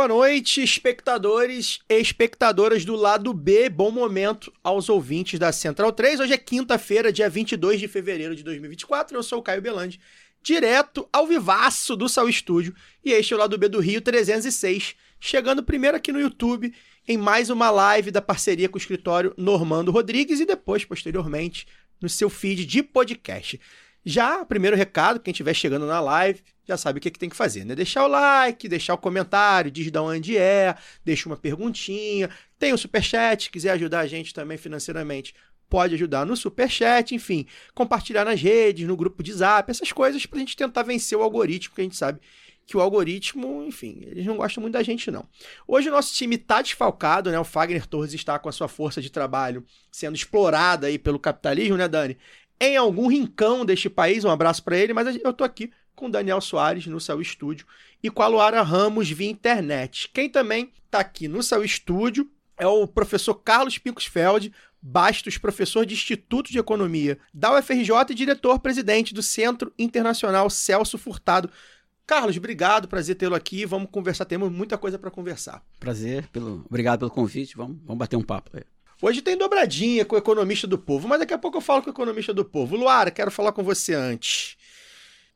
Boa noite, espectadores e espectadoras do lado B. Bom momento aos ouvintes da Central 3. Hoje é quinta-feira, dia 22 de fevereiro de 2024. Eu sou o Caio Belandi, direto ao vivaço do Sal Estúdio. E este é o lado B do Rio 306, chegando primeiro aqui no YouTube em mais uma live da parceria com o escritório Normando Rodrigues e depois, posteriormente, no seu feed de podcast. Já, primeiro recado, quem estiver chegando na live, já sabe o que, que tem que fazer, né? Deixar o like, deixar o comentário, diz de onde é, deixa uma perguntinha, tem o superchat, se quiser ajudar a gente também financeiramente, pode ajudar no superchat, enfim, compartilhar nas redes, no grupo de zap, essas coisas pra gente tentar vencer o algoritmo, que a gente sabe que o algoritmo, enfim, eles não gostam muito da gente, não. Hoje o nosso time tá desfalcado, né? O Fagner Torres está com a sua força de trabalho sendo explorada aí pelo capitalismo, né, Dani? Em algum rincão deste país, um abraço para ele, mas eu tô aqui com Daniel Soares no Céu Estúdio e com a Luara Ramos via internet. Quem também tá aqui no Céu Estúdio é o professor Carlos Pincosfeld Bastos, professor de Instituto de Economia da UFRJ e diretor-presidente do Centro Internacional Celso Furtado. Carlos, obrigado, prazer tê-lo aqui. Vamos conversar, temos muita coisa para conversar. Prazer, pelo... obrigado pelo convite. Vamos, vamos bater um papo. Hoje tem dobradinha com o economista do povo, mas daqui a pouco eu falo com o economista do povo. Luara, quero falar com você antes.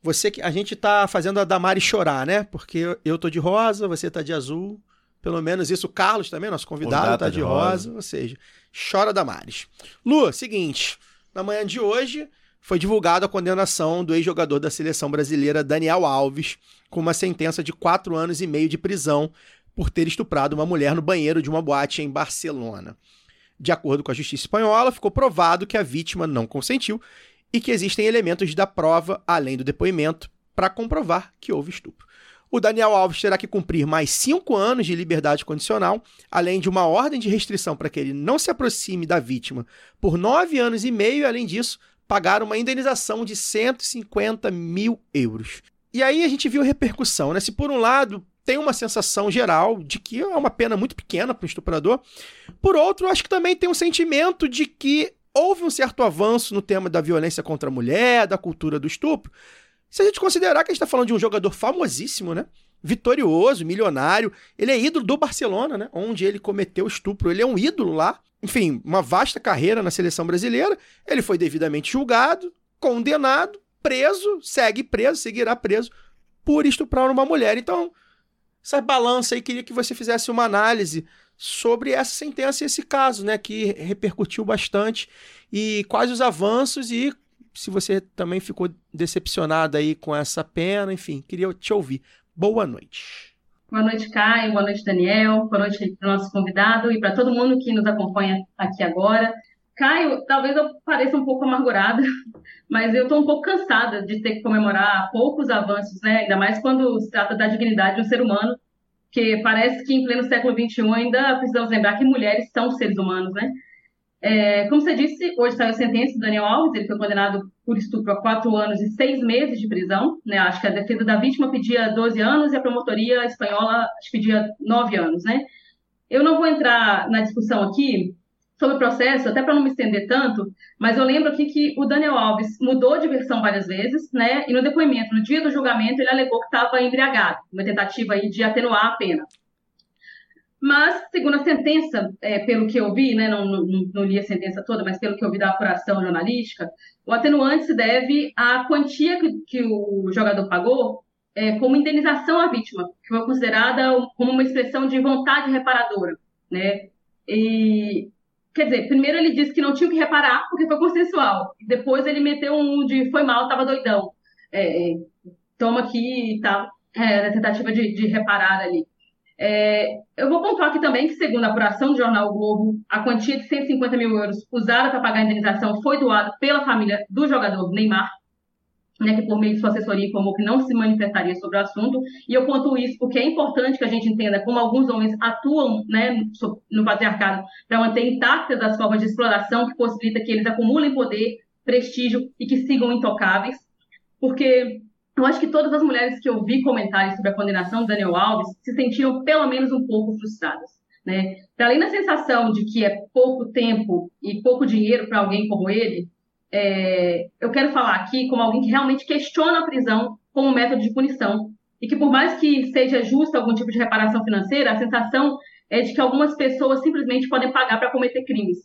Você que a gente tá fazendo a Damari chorar, né? Porque eu- tô de rosa, você tá de azul. Pelo menos isso, o Carlos também, nosso convidado, Convidado tá de de rosa. Ou seja, chora Damares. Lu, seguinte, na manhã de hoje foi divulgada a condenação do ex-jogador da seleção brasileira Daniel Alves, com uma sentença de quatro anos e meio de prisão por ter estuprado uma mulher no banheiro de uma boate em Barcelona. De acordo com a justiça espanhola, ficou provado que a vítima não consentiu e que existem elementos da prova, além do depoimento, para comprovar que houve estupro. O Daniel Alves terá que cumprir mais cinco anos de liberdade condicional, além de uma ordem de restrição para que ele não se aproxime da vítima por nove anos e meio, e, além disso, pagar uma indenização de 150 mil euros. E aí a gente viu repercussão, né? Se por um lado tem uma sensação geral de que é uma pena muito pequena para o estuprador, por outro, acho que também tem um sentimento de que houve um certo avanço no tema da violência contra a mulher, da cultura do estupro. Se a gente considerar que a gente está falando de um jogador famosíssimo, né? Vitorioso, milionário, ele é ídolo do Barcelona, né? Onde ele cometeu estupro, ele é um ídolo lá. Enfim, uma vasta carreira na seleção brasileira. Ele foi devidamente julgado, condenado, preso, segue preso, seguirá preso por estuprar uma mulher. Então, essa balança aí, queria que você fizesse uma análise sobre essa sentença e esse caso, né, que repercutiu bastante e quais os avanços e se você também ficou decepcionado aí com essa pena, enfim, queria te ouvir. Boa noite. Boa noite, Caio. Boa noite, Daniel. Boa noite para o nosso convidado e para todo mundo que nos acompanha aqui agora. Caio, talvez eu pareça um pouco amargurada, mas eu estou um pouco cansada de ter que comemorar poucos avanços, né? Ainda mais quando se trata da dignidade de um ser humano, que parece que em pleno século XXI ainda precisamos lembrar que mulheres são seres humanos, né? É, como você disse, hoje saiu a sentença do Daniel Alves, ele foi condenado por estupro a quatro anos e seis meses de prisão, né? Acho que a defesa da vítima pedia 12 anos e a promotoria espanhola acho que pedia nove anos, né? Eu não vou entrar na discussão aqui sobre o processo, até para não me estender tanto, mas eu lembro aqui que o Daniel Alves mudou de versão várias vezes, né? E no depoimento, no dia do julgamento, ele alegou que estava embriagado, uma tentativa aí de atenuar a pena. Mas, segundo a sentença, é, pelo que eu vi, né, não, não, não li a sentença toda, mas pelo que eu vi da apuração jornalística, o atenuante se deve à quantia que, que o jogador pagou é, como indenização à vítima, que foi considerada como uma expressão de vontade reparadora, né? E, quer dizer, primeiro ele disse que não tinha que reparar porque foi consensual, depois ele meteu um de foi mal, tava doidão, é, é, toma aqui e tal, é, na tentativa de, de reparar ali. É, eu vou pontuar aqui também que, segundo a apuração do jornal Globo, a quantia de 150 mil euros usada para pagar a indenização foi doada pela família do jogador Neymar. Né, que por meio de sua assessoria informou que não se manifestaria sobre o assunto, e eu conto isso porque é importante que a gente entenda como alguns homens atuam né, no patriarcado para manter intactas as formas de exploração que possibilita que eles acumulem poder, prestígio e que sigam intocáveis, porque eu acho que todas as mulheres que eu vi comentários sobre a condenação do Daniel Alves se sentiram pelo menos um pouco frustradas. Né? Para além da sensação de que é pouco tempo e pouco dinheiro para alguém como ele, é, eu quero falar aqui como alguém que realmente questiona a prisão como método de punição e que por mais que seja justo algum tipo de reparação financeira, a sensação é de que algumas pessoas simplesmente podem pagar para cometer crimes.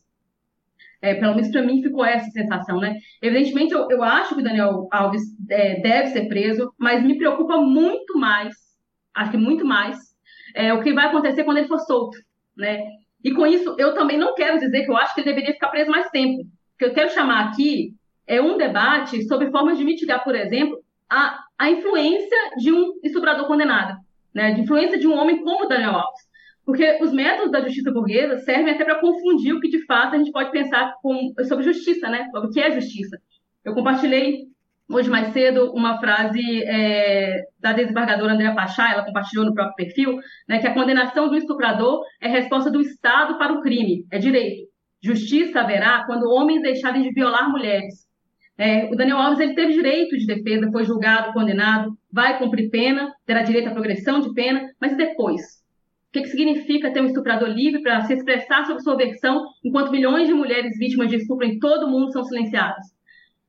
É, pelo menos para mim ficou essa sensação, né? Evidentemente, eu, eu acho que Daniel Alves é, deve ser preso, mas me preocupa muito mais, acho que muito mais, é, o que vai acontecer quando ele for solto, né? E com isso, eu também não quero dizer que eu acho que ele deveria ficar preso mais tempo que eu quero chamar aqui é um debate sobre formas de mitigar, por exemplo, a, a influência de um estuprador condenado, né? de influência de um homem como Daniel Alves. Porque os métodos da justiça burguesa servem até para confundir o que de fato a gente pode pensar com, sobre justiça, né? O que é justiça. Eu compartilhei hoje mais cedo uma frase é, da desembargadora Andréa Pachá, ela compartilhou no próprio perfil, né, que a condenação do estuprador é resposta do Estado para o crime, é direito. Justiça haverá quando homens deixarem de violar mulheres. É, o Daniel Alves ele teve direito de defesa, foi julgado, condenado, vai cumprir pena, terá direito à progressão de pena, mas depois? O que, que significa ter um estuprador livre para se expressar sobre sua versão, enquanto milhões de mulheres vítimas de estupro em todo o mundo são silenciadas?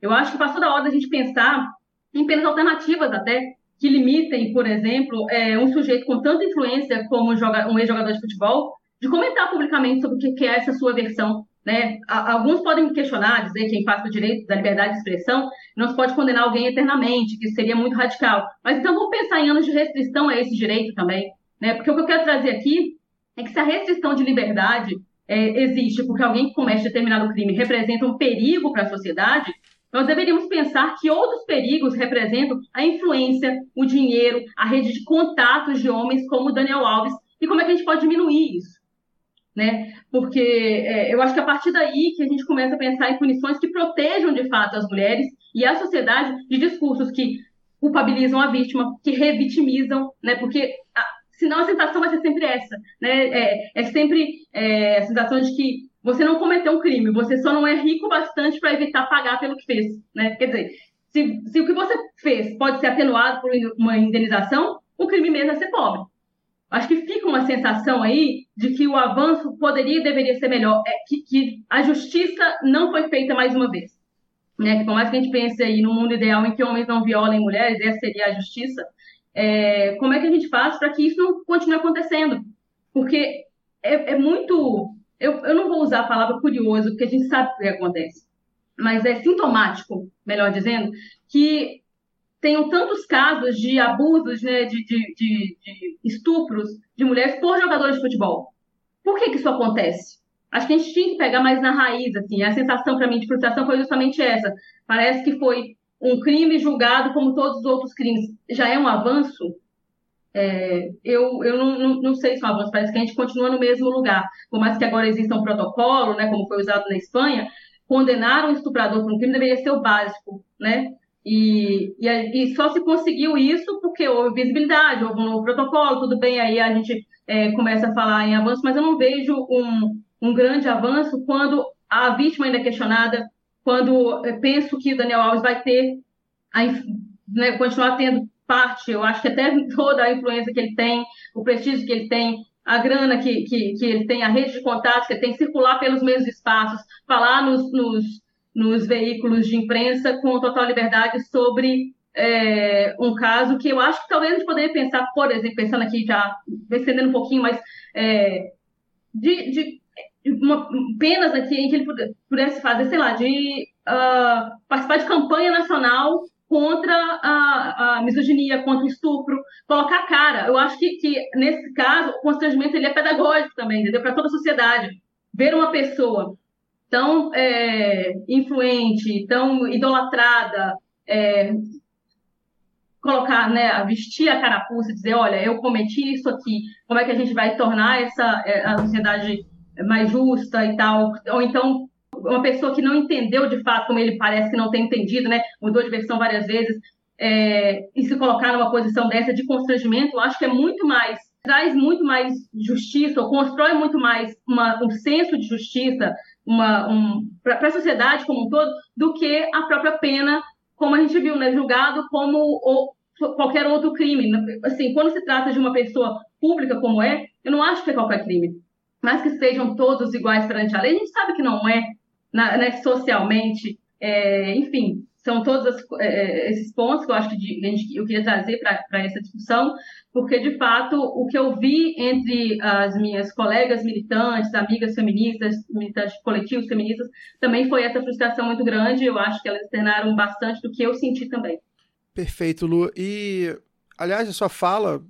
Eu acho que passou da hora da gente pensar em penas alternativas até, que limitem, por exemplo, é, um sujeito com tanta influência como um ex-jogador de futebol de comentar publicamente sobre o que é essa sua versão. Né? Alguns podem me questionar, dizer que em face do direito da liberdade de expressão não se pode condenar alguém eternamente, que seria muito radical. Mas então vamos pensar em anos de restrição a esse direito também. Né? Porque o que eu quero trazer aqui é que se a restrição de liberdade é, existe porque alguém que comete determinado crime representa um perigo para a sociedade, nós deveríamos pensar que outros perigos representam a influência, o dinheiro, a rede de contatos de homens como Daniel Alves e como é que a gente pode diminuir isso né? Porque é, eu acho que a partir daí que a gente começa a pensar em punições que protejam de fato as mulheres e a sociedade de discursos que culpabilizam a vítima, que revitimizam, né? Porque a, senão a sensação vai ser sempre essa, né? É, é sempre é, a sensação de que você não cometeu um crime, você só não é rico bastante para evitar pagar pelo que fez, né? Quer dizer, se, se o que você fez pode ser atenuado por uma indenização, o crime mesmo é ser pobre. Acho que fica uma sensação aí de que o avanço poderia e deveria ser melhor, é que, que a justiça não foi feita mais uma vez. Né? Que por mais que a gente pense aí no mundo ideal em que homens não violem mulheres, essa seria a justiça, é, como é que a gente faz para que isso não continue acontecendo? Porque é, é muito. Eu, eu não vou usar a palavra curioso, porque a gente sabe o que acontece, mas é sintomático, melhor dizendo, que tenham tantos casos de abusos, né, de, de, de, de, estupros de mulheres por jogadores de futebol. Por que, que isso acontece? Acho que a gente tinha que pegar mais na raiz, assim. A sensação para mim de frustração foi justamente essa. Parece que foi um crime julgado como todos os outros crimes. Já é um avanço? É, eu eu não, não, não, sei se é um avanço, parece que a gente continua no mesmo lugar. Por mais que agora exista um protocolo, né, como foi usado na Espanha, condenar um estuprador por um crime deveria ser o básico, né? E, e, e, só se conseguiu isso porque houve visibilidade, houve um novo protocolo, tudo bem, aí a gente é, começa a falar em avanço, mas eu não vejo um, um grande avanço quando a vítima ainda é questionada, quando penso que o Daniel Alves vai ter, a, né, continuar tendo parte, eu acho que até toda a influência que ele tem, o prestígio que ele tem, a grana que, que, que ele tem, a rede de contatos que ele tem, circular pelos mesmos espaços, falar nos, nos nos veículos de imprensa com total liberdade sobre é, um caso que eu acho que talvez a gente poderia pensar, por exemplo, pensando aqui já, estendendo um pouquinho, mas é, de, de uma, penas aqui em que ele pudesse fazer, sei lá, de uh, participar de campanha nacional contra a, a, misoginia, contra o estupro, colocar a cara. Eu acho que, que nesse caso, o constrangimento ele é pedagógico também, entendeu? Para toda a sociedade. Ver uma pessoa tão é, influente, tão idolatrada, é, colocar, né, vestir a carapuça e dizer, olha, eu cometi isso aqui, como é que a gente vai tornar essa é, a sociedade mais justa e tal, ou então uma pessoa que não entendeu de fato, como ele parece que não tem entendido, né? Mudou de versão várias vezes, é, e se colocar numa posição dessa de constrangimento, acho que é muito mais, traz muito mais justiça, ou constrói muito mais uma, um senso de justiça uma, um, para a sociedade como um todo, do que a própria pena, como a gente viu, né? Julgado como o, qualquer outro crime. Assim, quando se trata de uma pessoa pública como é, eu não acho que é qualquer crime. Mas que sejam todos iguais perante a lei, a gente sabe que não é, na, né, socialmente, é, enfim, são todos as, é, esses pontos que eu acho que de, eu queria trazer para essa discussão, porque, de fato, o que eu vi entre as minhas colegas militantes, amigas feministas, militantes coletivos feministas, também foi essa frustração muito grande. Eu acho que elas externaram bastante do que eu senti também. Perfeito, Lu. E, aliás, a sua fala,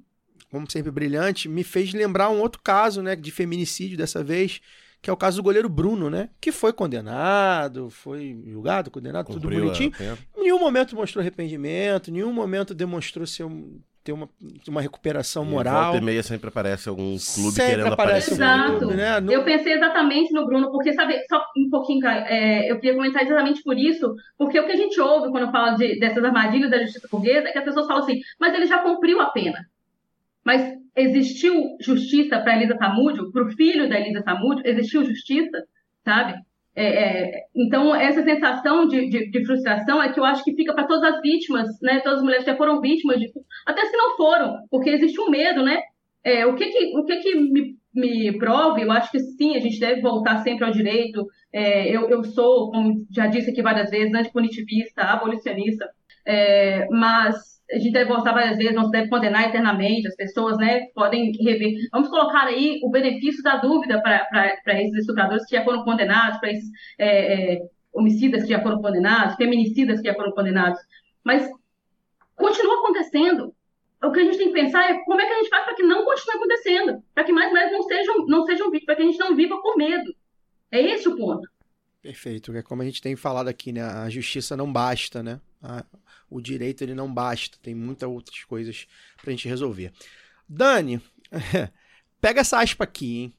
como sempre brilhante, me fez lembrar um outro caso, né, de feminicídio dessa vez, que é o caso do goleiro Bruno, né? Que foi condenado, foi julgado, condenado, Cumpriu tudo bonitinho. Em nenhum momento mostrou arrependimento, em nenhum momento demonstrou ser um, ter uma, uma recuperação E moral. Volta e meia sempre aparece algum clube Sempre querendo aparece aparecer. Exato. clube, né? No- Eu pensei exatamente no Bruno, porque, sabe, só um pouquinho, é, eu queria comentar exatamente por isso, porque o que a gente ouve quando fala de, dessas armadilhas da justiça burguesa é que as pessoas falam assim, mas ele já cumpriu a pena. Mas existiu justiça para Elisa Samúdio, para o filho da Elisa Samúdio, existiu justiça, sabe? É, é, então, essa sensação de, de, de frustração é que eu acho que fica para todas as vítimas, né? Todas as mulheres que já foram vítimas, até se não foram, porque existe um medo, né? É, o que que, o que, que me, me prove? Eu acho que sim, a gente deve voltar sempre ao direito. É, eu, eu sou, como já disse aqui várias vezes, antipunitivista, abolicionista, é, mas a gente deve voltar várias vezes, não se deve condenar eternamente, as pessoas né, podem rever. Vamos colocar aí o benefício da dúvida para esses estupradores que já foram condenados, para esses é, é, homicidas que já foram condenados, feminicidas que já foram condenados. Mas continua acontecendo. O que a gente tem que pensar é como é que a gente faz para que não continue acontecendo, para que mais mulheres não sejam, não sejam vítimas, para que a gente não viva com medo. É esse o ponto. Perfeito, é como a gente tem falado aqui, né? A justiça não basta, né? A- o direito ele não basta, tem muitas outras coisas pra gente resolver. Dani, pega essa aspa aqui, hein?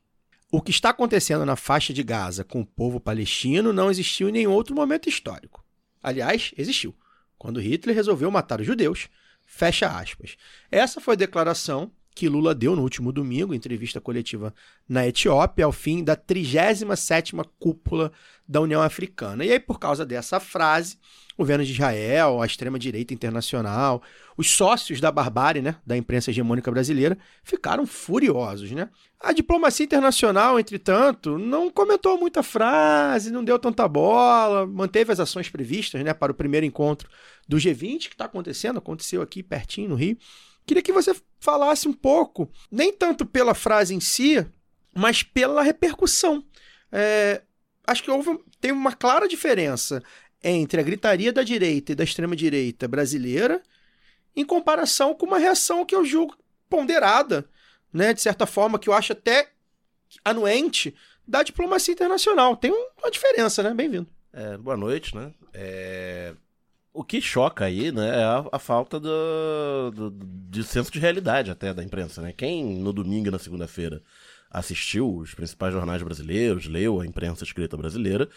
O que está acontecendo na faixa de Gaza com o povo palestino não existiu em nenhum outro momento histórico. Aliás, existiu. Quando Hitler resolveu matar os judeus. Fecha aspas. Essa foi a declaração que Lula deu no último domingo, em entrevista coletiva na Etiópia, ao fim da 37ª cúpula da União Africana. E aí, por causa dessa frase, o governo de Israel, a extrema-direita internacional, os sócios da barbárie, né, da imprensa hegemônica brasileira, ficaram furiosos, né? A diplomacia internacional, entretanto, não comentou muita frase, não deu tanta bola, manteve as ações previstas, né, para o primeiro encontro do G20 que está acontecendo, aconteceu aqui pertinho no Rio. Queria que você falasse um pouco, nem tanto pela frase em si, mas pela repercussão. É, acho que houve, tem uma clara diferença entre a gritaria da direita e da extrema-direita brasileira em comparação com uma reação que eu julgo ponderada, né, de certa forma, que eu acho até anuente da diplomacia internacional. Tem uma diferença, né? Bem-vindo. É, boa noite, né? É, O que choca aí, né, é a, a falta do, do- de senso de realidade até da imprensa, né? Quem no domingo e na segunda-feira assistiu os principais jornais brasileiros, leu a imprensa escrita brasileira,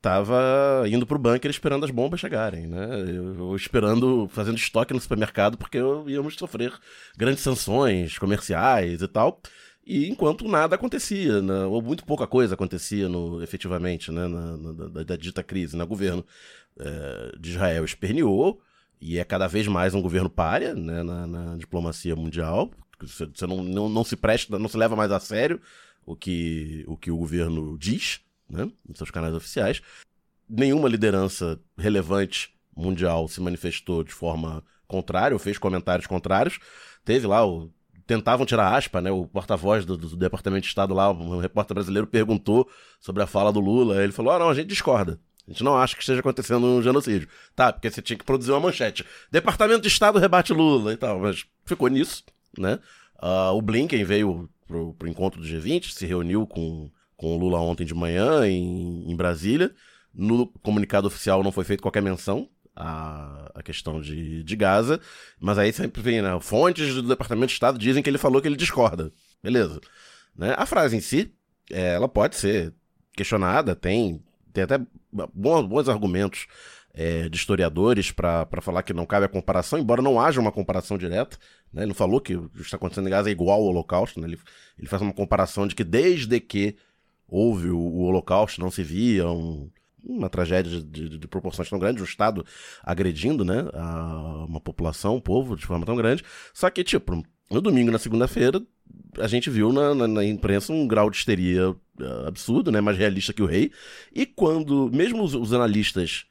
tava indo pro bunker esperando as bombas chegarem, né? Eu, esperando, fazendo estoque no supermercado porque eu, íamos sofrer grandes sanções comerciais e tal. E enquanto nada acontecia, né? ou muito pouca coisa acontecia no, efetivamente né? na, na- da, da dita crise, no governo eh, de Israel esperneou, e é cada vez mais um governo párea né? na, na diplomacia mundial. Você, você não, não, não se presta, não se leva mais a sério o que o, que o governo diz né? nos seus canais oficiais. Nenhuma liderança relevante mundial se manifestou de forma contrária, ou fez comentários contrários. Teve lá o tentavam tirar aspa, né? O porta-voz do, do Departamento de Estado lá, um repórter brasileiro perguntou sobre a fala do Lula. Ele falou: ah, não, a gente discorda. A gente não acha que esteja acontecendo um genocídio. Tá, porque você tinha que produzir uma manchete. Departamento de Estado rebate Lula e tal, mas ficou nisso, né? Ah, o Blinken veio pro, pro encontro do G20, se reuniu com, com o Lula ontem de manhã em, em Brasília. No comunicado oficial não foi feita qualquer menção à, à questão de, de Gaza, mas aí sempre vem, né? Fontes do Departamento de Estado dizem que ele falou que ele discorda. Beleza. Né? A frase em si, é, ela pode ser questionada, tem, tem até bons, bons argumentos é, de historiadores para falar que não cabe a comparação, embora não haja uma comparação direta. Né? Ele não falou que o que está acontecendo em Gaza é igual ao Holocausto, né? ele, ele faz uma comparação de que desde que houve o, o Holocausto não se via um, uma tragédia de, de, de, proporções tão grandes, um Estado agredindo né, a, uma população, um povo de forma tão grande. Só que, tipo, no domingo na segunda-feira, a gente viu na, na, na, imprensa um grau de histeria uh, absurdo, né, mais realista que o rei. E quando, mesmo os, os analistas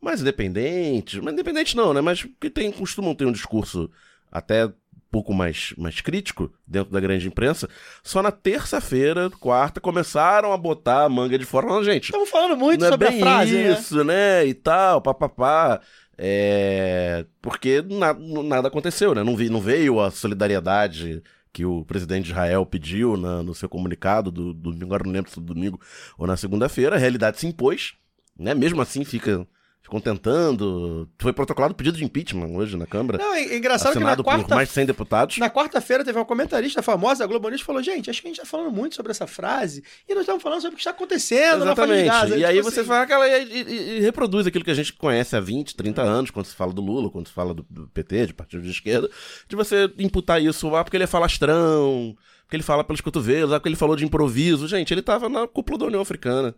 mais independentes, mas independentes não, né, mas que tem, costumam ter um discurso até pouco mais, mais crítico dentro da grande imprensa, só na terça-feira, quarta, começaram a botar a manga de fora. Falando, gente. Estamos falando muito não sobre é a frase. né? Isso, né? E tal, papapá. É... Porque na, nada aconteceu, né? Não, vi, não veio a solidariedade que o presidente de Israel pediu na, no seu comunicado do, do domingo, agora não lembro se do domingo ou na segunda-feira. A realidade se impôs, né? Mesmo assim fica ficam tentando. Foi protocolado pedido de impeachment hoje na Câmara. Não, é engraçado que na assinado por quarta, mais de 100 deputados. na quarta-feira teve uma comentarista famosa, a Globo News, que falou: gente, acho que a gente tá falando muito sobre essa frase e nós estamos falando sobre o que está acontecendo na faixa de Exatamente. Gaza. E Tipo aí assim, você fala aquela. E, e- e reproduz aquilo que a gente conhece há 20, 30 anos, quando se fala do Lula, quando se fala do, do PT, de partido de esquerda, de você imputar isso, ah, porque ele é falastrão, porque ele fala pelos cotovelos, ah, porque ele falou de improviso. Gente, ele tava na cúpula da União Africana.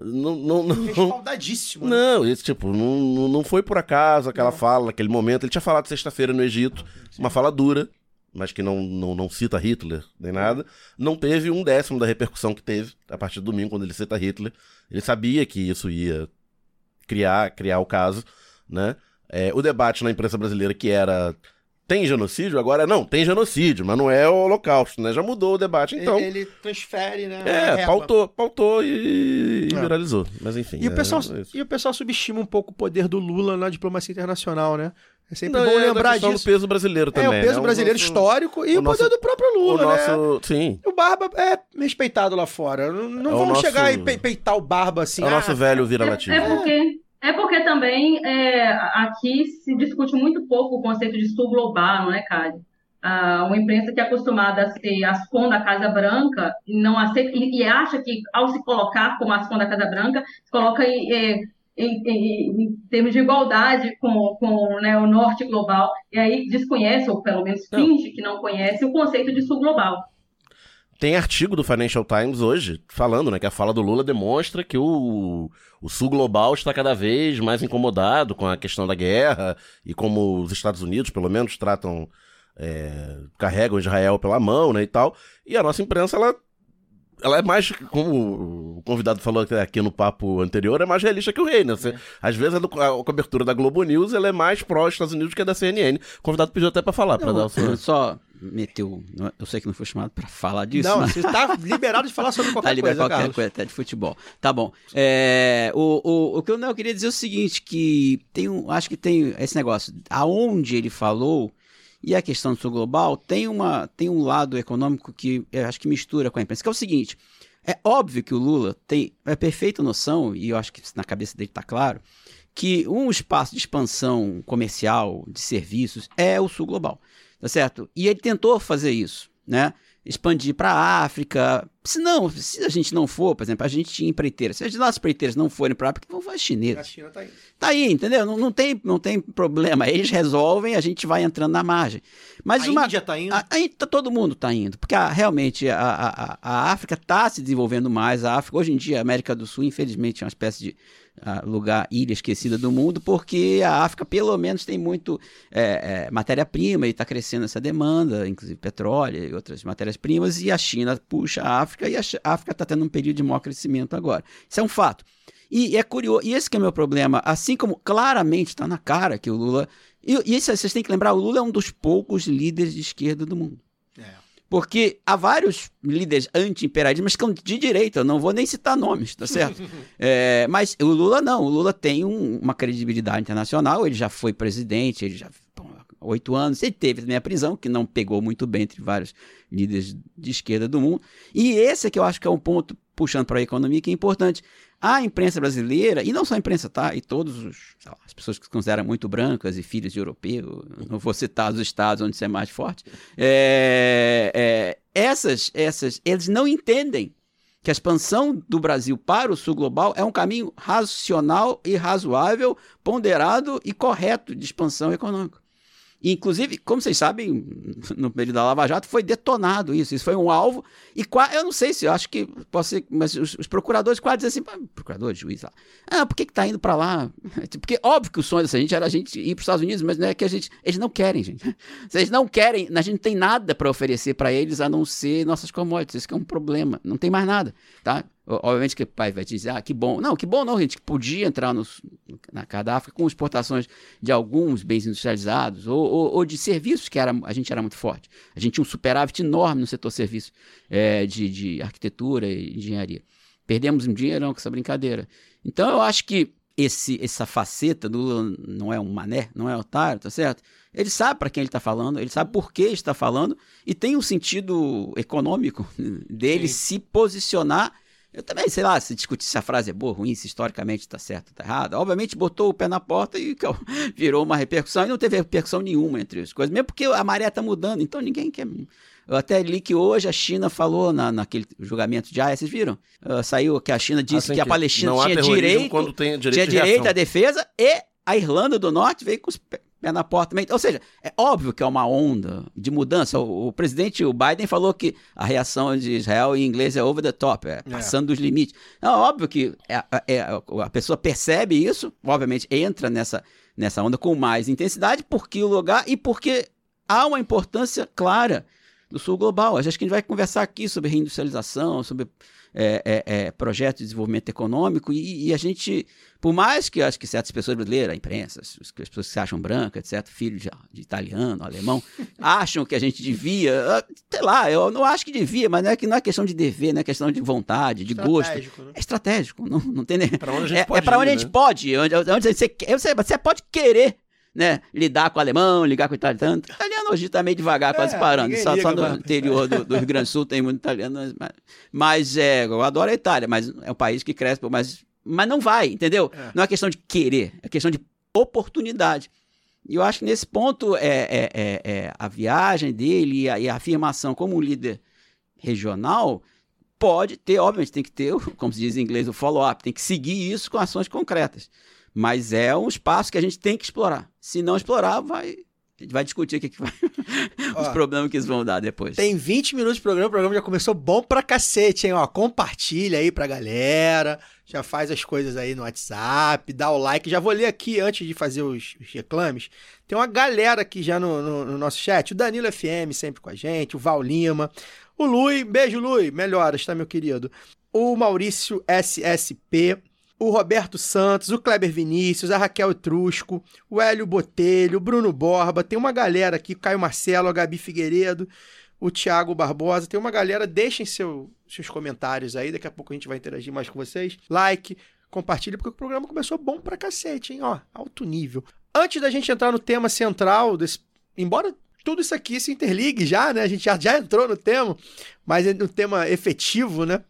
Não, não, não, Respaldadíssimo. né? não, isso, tipo, não, não- não foi por acaso aquela fala, naquele momento. Ele tinha falado sexta-feira no Egito, uma fala dura, mas que não, não, não cita Hitler nem nada. Não teve um décimo da repercussão que teve a partir do domingo, quando ele cita Hitler. Ele sabia que isso ia criar, criar o caso, né? É, o debate na imprensa brasileira que era tem genocídio? Agora não, tem genocídio, mas não é o holocausto, né? Já mudou o debate, então... Ele, ele transfere, né? É, pautou, pautou e, e É. viralizou. Mas enfim. E o, é- pessoal, é e o pessoal subestima um pouco o poder do Lula na diplomacia internacional, né? É sempre Não, bom é lembrar questão disso. do peso brasileiro é, também. o peso né? brasileiro nosso- histórico e o o, poder nosso- do próprio O Lula, né? nosso. Sim. O Barba é respeitado lá fora. Não, não É o vamos nosso- chegar e pe- peitar o Barba assim. é o ah, nosso velho É, vira-lativo. é porque, é porque também é, aqui se discute muito pouco o conceito de sul global, não é, Cádio? Ah, uma imprensa que é acostumada a ser ascom da Casa Branca e não aceita e, e acha que ao se colocar como ascom da Casa Branca, se coloca em, é, em, em- em termos de igualdade com, com né, o norte global, e aí desconhece, ou pelo menos finge que não conhece, o conceito de sul global. Tem artigo do Financial Times hoje falando né, que a fala do Lula demonstra que o, o sul global está cada vez mais incomodado com a questão da guerra e como os Estados Unidos, pelo menos, tratam. é, carregam Israel pela mão né, e tal. E a nossa imprensa, ela. Ela é mais, como o convidado falou aqui no papo anterior, é mais realista que o rei, né? Você- Às vezes a, do- a cobertura da Globo News ela é mais pró-Estados Unidos que a da CNN. O convidado pediu até pra falar, pra dar o seu... Eu só meteu. Eu sei que não foi chamado pra falar disso, Não, mas. você tá liberado de falar sobre Tá qualquer liberado coisa, qualquer Carlos. coisa, até de futebol. Tá bom. É, o, o, o que eu não eu queria dizer é o seguinte, que tem um, acho que tem esse negócio, aonde ele falou, e a questão do sul global, tem, uma, tem um lado econômico que eu acho que mistura com a imprensa, que é o seguinte, é óbvio que o Lula tem a perfeita noção, e eu acho que na cabeça dele tá claro, que um espaço de expansão comercial, de serviços, é o sul global, tá certo? E ele tentou fazer isso, né? Expandir para a África. Se não, se a gente não for, por exemplo, a gente tinha empreiteiras. Se as nossas empreiteiras não forem para a África, vão fazer A chineses. China tá indo. Tá aí, entendeu? Não, não, tem, não tem problema. Eles resolvem, a gente vai entrando na margem. Mas a uma. Índia tá indo. A- Aí tá, todo mundo está indo, porque a- realmente a, a, a- a África está se desenvolvendo mais. A África, hoje em dia, a América do Sul, infelizmente, é uma espécie de lugar, ilha esquecida do mundo, porque a África, pelo menos, tem muito é, é, matéria-prima e está crescendo essa demanda, inclusive petróleo e outras matérias-primas, e a China puxa a África e a África está tendo um período de maior crescimento agora. Isso é um fato. E é curioso, e esse que é o meu problema, assim como claramente está na cara que o Lula. E, e isso, vocês têm que lembrar, o Lula é um dos poucos líderes de esquerda do mundo. É. Porque há vários líderes anti-imperialistas, que são de direita, eu não vou nem citar nomes, tá certo? É, mas o Lula não, o Lula tem um- uma credibilidade internacional, ele já foi presidente, ele já oito anos, ele teve também a prisão, que não pegou muito bem entre vários líderes de esquerda do mundo. E esse é que eu acho que é um ponto, puxando para a economia, que é importante. A imprensa brasileira, e não só a imprensa, tá? E todos as pessoas que se consideram muito brancas e filhos de europeu, não vou citar os estados onde isso é mais forte, é, é, essas, essas, eles não entendem que a expansão do Brasil para o sul global é um caminho racional e razoável, ponderado e correto de expansão econômica. Inclusive, como vocês sabem, no período da Lava Jato foi detonado isso. Isso foi um alvo. E eu não sei se eu acho que pode ser, mas os, os procuradores quase dizem assim, "Ah, procurador, juiz lá. Ah, por que, que tá indo para lá? Porque óbvio que o sonho dessa gente era a gente ir para os Estados Unidos, mas não é que a gente. Eles não querem, gente. Eles não querem, a gente não tem nada para oferecer para eles a não ser nossas commodities. Isso que é um problema. Não tem mais nada, tá? Obviamente que o pai vai dizer, ah, que bom. Não, que bom não, gente, que podia entrar nos, na Cadáfrica com exportações de alguns bens industrializados ou, ou- ou de serviços que era, a gente era muito forte. A gente tinha um superávit enorme no setor serviço eh, de, de arquitetura e engenharia. Perdemos um dinheirão com essa brincadeira. Então eu acho que esse, essa faceta do Lula não é um mané, não é otário, tá certo? Ele sabe para quem ele está falando, ele sabe por que está falando e tem um sentido econômico dele se posicionar. Eu também, sei lá, se discutir se a frase é boa, ruim, se historicamente está certo ou está errado. Obviamente botou o pé na porta e virou uma repercussão e não teve repercussão nenhuma entre as coisas, mesmo porque a maré está mudando, então ninguém quer. Eu até li que hoje a China falou na, naquele julgamento de Haia, vocês viram? Ah, saiu que a China disse Assim que a Palestina tinha direito, direito tinha direito à defesa e a Irlanda do Norte veio com os pé na porta também. Ou seja, é óbvio que é uma onda de mudança. O, o presidente o Biden falou que a reação de Israel em inglês é over the top, é passando dos limites. Não, é óbvio que é- é- a pessoa percebe isso, obviamente entra nessa, nessa onda com mais intensidade, porque o lugar e porque há uma importância clara do sul global. Acho que a gente vai conversar aqui sobre reindustrialização, sobre é, é, é, projetos de desenvolvimento econômico, e, e a gente, por mais que acho que certas pessoas brasileiras, a imprensa, as, as pessoas que se acham brancas, etc., filhos de, de italiano, alemão, acham que a gente devia, ah, sei lá, eu não acho que devia, mas não é, que, não é questão de dever, não é questão de vontade, de gosto. Estratégico, né? É estratégico, não, não tem nem. Pra onde a gente é, pode é pra onde ir, a gente né? pode, onde, onde você, quer- você, você pode querer. Né, lidar com o alemão, ligar com o italiano. O italiano hoje tá meio devagar, quase É, parando. Só, só no interior do, do Rio Grande do Sul tem muito italiano. Mas, mas é, eu adoro a Itália, mas é um país que cresce, mas, mas não vai, entendeu? É. Não é questão de querer, é questão de oportunidade. E eu acho que nesse ponto é, é- é- é a viagem dele e a, e a afirmação como um líder regional pode ter, obviamente, tem que ter, como se diz em inglês, o follow-up, tem que seguir isso com ações concretas. Mas é um espaço que a gente tem que explorar. Se não explorar, vai. A gente vai discutir o que, que vai. os Ó, problemas que eles vão dar depois. Tem 20 minutos de programa, o programa já começou bom pra cacete, hein? Ó, compartilha aí pra galera, já faz as coisas aí no WhatsApp, dá o like. Já vou ler aqui antes de fazer os, os reclames. Tem uma galera aqui já no, no- no nosso chat. O Danilo FM sempre com a gente, o Val Lima, o Lui, beijo Lui, melhoras, tá, meu querido? O Maurício SSP, o Roberto Santos, o Kleber Vinícius, a Raquel Etrusco, o Hélio Botelho, o Bruno Borba, tem uma galera aqui, Caio Marcelo, a Gabi Figueiredo, o Thiago Barbosa, tem uma galera, deixem seu- seus comentários aí, daqui a pouco a gente vai interagir mais com vocês. Like, compartilha, porque o programa começou bom pra cacete, hein? Ó, alto nível. Antes da gente entrar no tema central, desse, embora tudo isso aqui se interligue já, né? A gente já, já entrou no tema, mas no tema efetivo, né?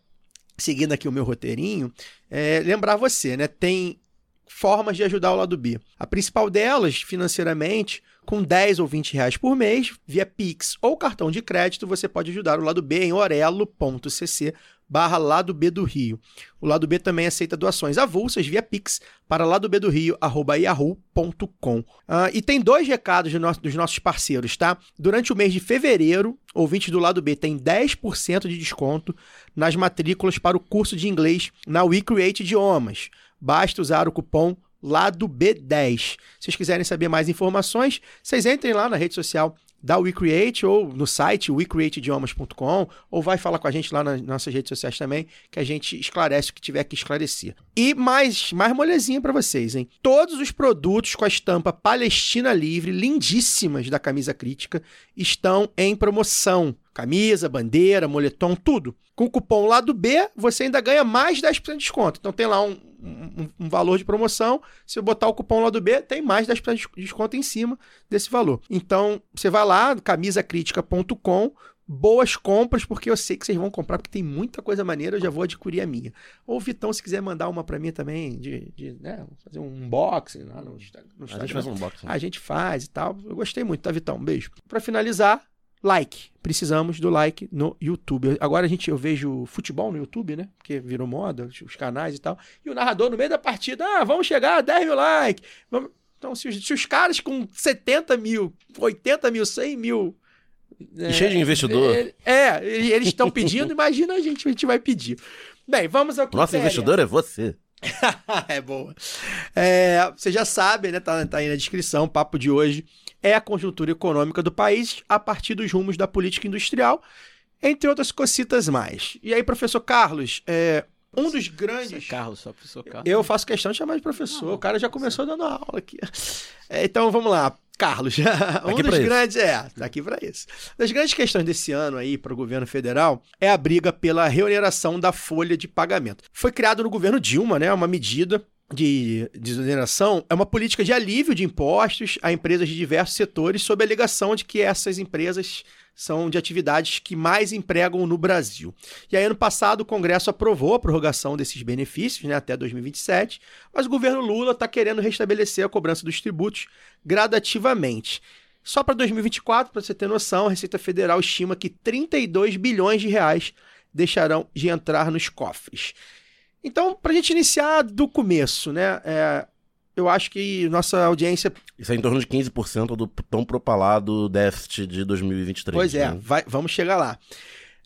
Seguindo aqui o meu roteirinho, é, lembrar você, né? Tem formas de ajudar o lado B. A principal delas, financeiramente, com 10 ou 20 reais por mês, via Pix ou cartão de crédito, você pode ajudar o lado B em orelo.cc barra lado B do Rio. O lado B também aceita doações avulsas via Pix para lado B do Rio, arroba yahoo.com. Ah, e tem dois recados do nosso- dos nossos parceiros, tá? Durante o mês de fevereiro, ouvintes do lado B têm 10% de desconto nas matrículas para o curso de inglês na WeCreate Idiomas. Basta usar o cupom lado B10. Se vocês quiserem saber mais informações, vocês entrem lá na rede social da WeCreate ou no site wecreateidiomas.com ou vai falar com a gente lá nas nossas redes sociais também, que a gente esclarece o que tiver que esclarecer. E mais, mais molezinha para vocês, hein? Todos os produtos com a estampa Palestina Livre, lindíssimas da Camisa Crítica, estão em promoção. Camisa, bandeira, moletom, tudo. Com o cupom lado B, você ainda ganha mais 10% de desconto. Então tem lá um, um- um valor de promoção. Se eu botar o cupom lado B, tem mais 10% de desconto em cima desse valor. Então, você vai lá, camisacritica.com, boas compras, porque eu sei que vocês vão comprar, porque tem muita coisa maneira, eu já vou adquirir a minha. Ou Vitão, se quiser mandar uma pra mim também, de, de, né, fazer um unboxing lá no, no A gente faz um unboxing. A gente faz e tal. Eu gostei muito, tá, Vitão? Um beijo. Pra finalizar, like. Precisamos do like no YouTube. Agora a gente, eu vejo futebol no YouTube, né? Porque virou moda, os canais e tal. E o narrador no meio da partida, ah, vamos chegar a 10 mil likes. Vamos... Então, se os, se os caras com 70 mil, 80 mil, 100 mil. E cheio de investidor. ele- É, e- eles estão pedindo, imagina a gente, a gente vai pedir. Bem, vamos ao que Nosso investidor é você. é boa. É, você já sabe, né? Tá, tá aí na descrição. Papo de hoje é a conjuntura econômica do país a partir dos rumos da política industrial, entre outras cocitas mais. E aí, professor Carlos, é, um dos Isso é grandes. Carlos, só professor Carlos. Eu faço questão de chamar de professor. o cara já começou dando aula aqui. É, então vamos lá. Carlos, um aqui dos pra isso. grandes é, tá aqui para isso. Das grandes questões desse ano aí para o governo federal é a briga pela reoneração da folha de pagamento. Foi criado no governo Dilma, né, uma medida de desoneração, é uma política de alívio de impostos a empresas de diversos setores sob a alegação de que essas empresas são de atividades que mais empregam no Brasil. E aí, ano passado, o Congresso aprovou a prorrogação desses benefícios né, até 2027, mas o governo Lula está querendo restabelecer a cobrança dos tributos gradativamente. Só para 2024, para você ter noção, a Receita Federal estima que 32 bilhões de reais deixarão de entrar nos cofres. Então, para a gente iniciar do começo, né? é, eu acho que nossa audiência Isso é em torno de 15% do tão propalado déficit de 2023. Pois é, né? vai- vamos chegar lá.